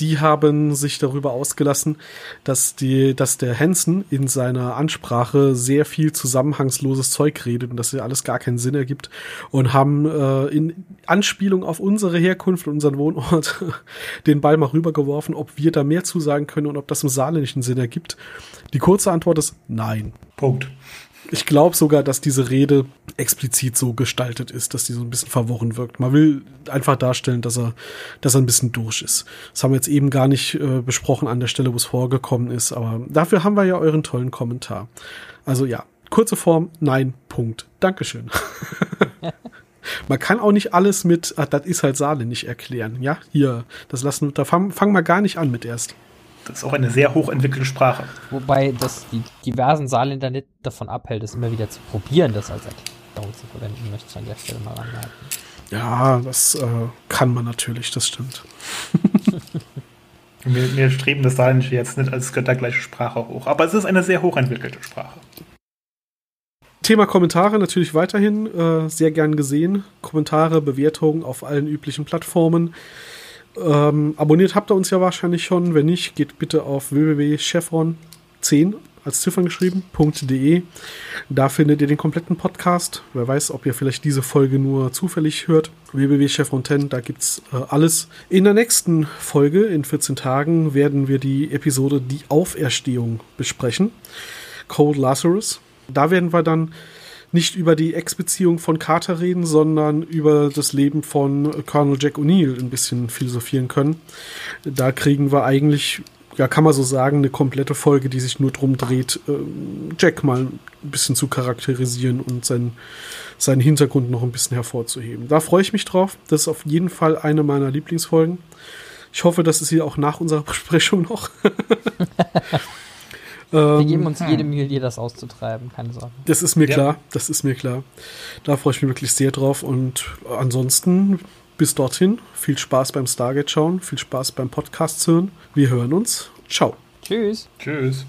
Die haben sich darüber ausgelassen, dass die, dass der Hansen in seiner Ansprache sehr viel zusammenhangsloses Zeug redet und dass ja alles gar keinen Sinn ergibt und haben äh, in Anspielung auf unsere Herkunft und unseren Wohnort den Ball mal rübergeworfen, ob wir da mehr zusagen können und ob das im saarländischen Sinn ergibt. Die kurze Antwort ist nein. Punkt. Ich glaube sogar, dass diese Rede explizit so gestaltet ist, dass die so ein bisschen verworren wirkt. Man will einfach darstellen, dass er, dass er ein bisschen durch ist. Das haben wir jetzt eben gar nicht äh, besprochen an der Stelle, wo es vorgekommen ist, aber dafür haben wir ja euren tollen Kommentar. Also ja, kurze Form, nein, Punkt. Dankeschön. Man kann auch nicht alles mit, ach, das ist halt Saale nicht erklären. Ja, hier, das lassen, da fangen fang wir gar nicht an mit erst. Das ist auch eine sehr hochentwickelte Sprache. Wobei das die diversen Saarländer nicht davon abhält, es immer wieder zu probieren, das als Erklärung zu verwenden, möchte ich an der Stelle mal anmerken. Ja, das äh, kann man natürlich, das stimmt. wir, wir streben das Saarländische jetzt nicht als göttergleiche Sprache hoch, aber es ist eine sehr hochentwickelte Sprache. Thema Kommentare natürlich weiterhin äh, sehr gern gesehen. Kommentare, Bewertungen auf allen üblichen Plattformen. Ähm, abonniert habt ihr uns ja wahrscheinlich schon. Wenn nicht, geht bitte auf www.chevron10 als Ziffern geschrieben.de. Da findet ihr den kompletten Podcast. Wer weiß, ob ihr vielleicht diese Folge nur zufällig hört. www.chevron10, da gibt's äh, alles. In der nächsten Folge, in 14 Tagen, werden wir die Episode Die Auferstehung besprechen. Cold Lazarus. Da werden wir dann nicht über die Ex-Beziehung von Carter reden, sondern über das Leben von Colonel Jack O'Neill ein bisschen philosophieren können. Da kriegen wir eigentlich, ja, kann man so sagen, eine komplette Folge, die sich nur drum dreht, ähm, Jack mal ein bisschen zu charakterisieren und seinen, seinen Hintergrund noch ein bisschen hervorzuheben. Da freue ich mich drauf. Das ist auf jeden Fall eine meiner Lieblingsfolgen. Ich hoffe, dass es hier auch nach unserer Besprechung noch. Wir geben uns jede Mühe, dir das auszutreiben, keine Sorge. Das ist mir ja. klar, das ist mir klar. Da freue ich mich wirklich sehr drauf und ansonsten bis dorthin viel Spaß beim Stargate schauen, viel Spaß beim Podcast hören. Wir hören uns. Ciao. Tschüss. Tschüss.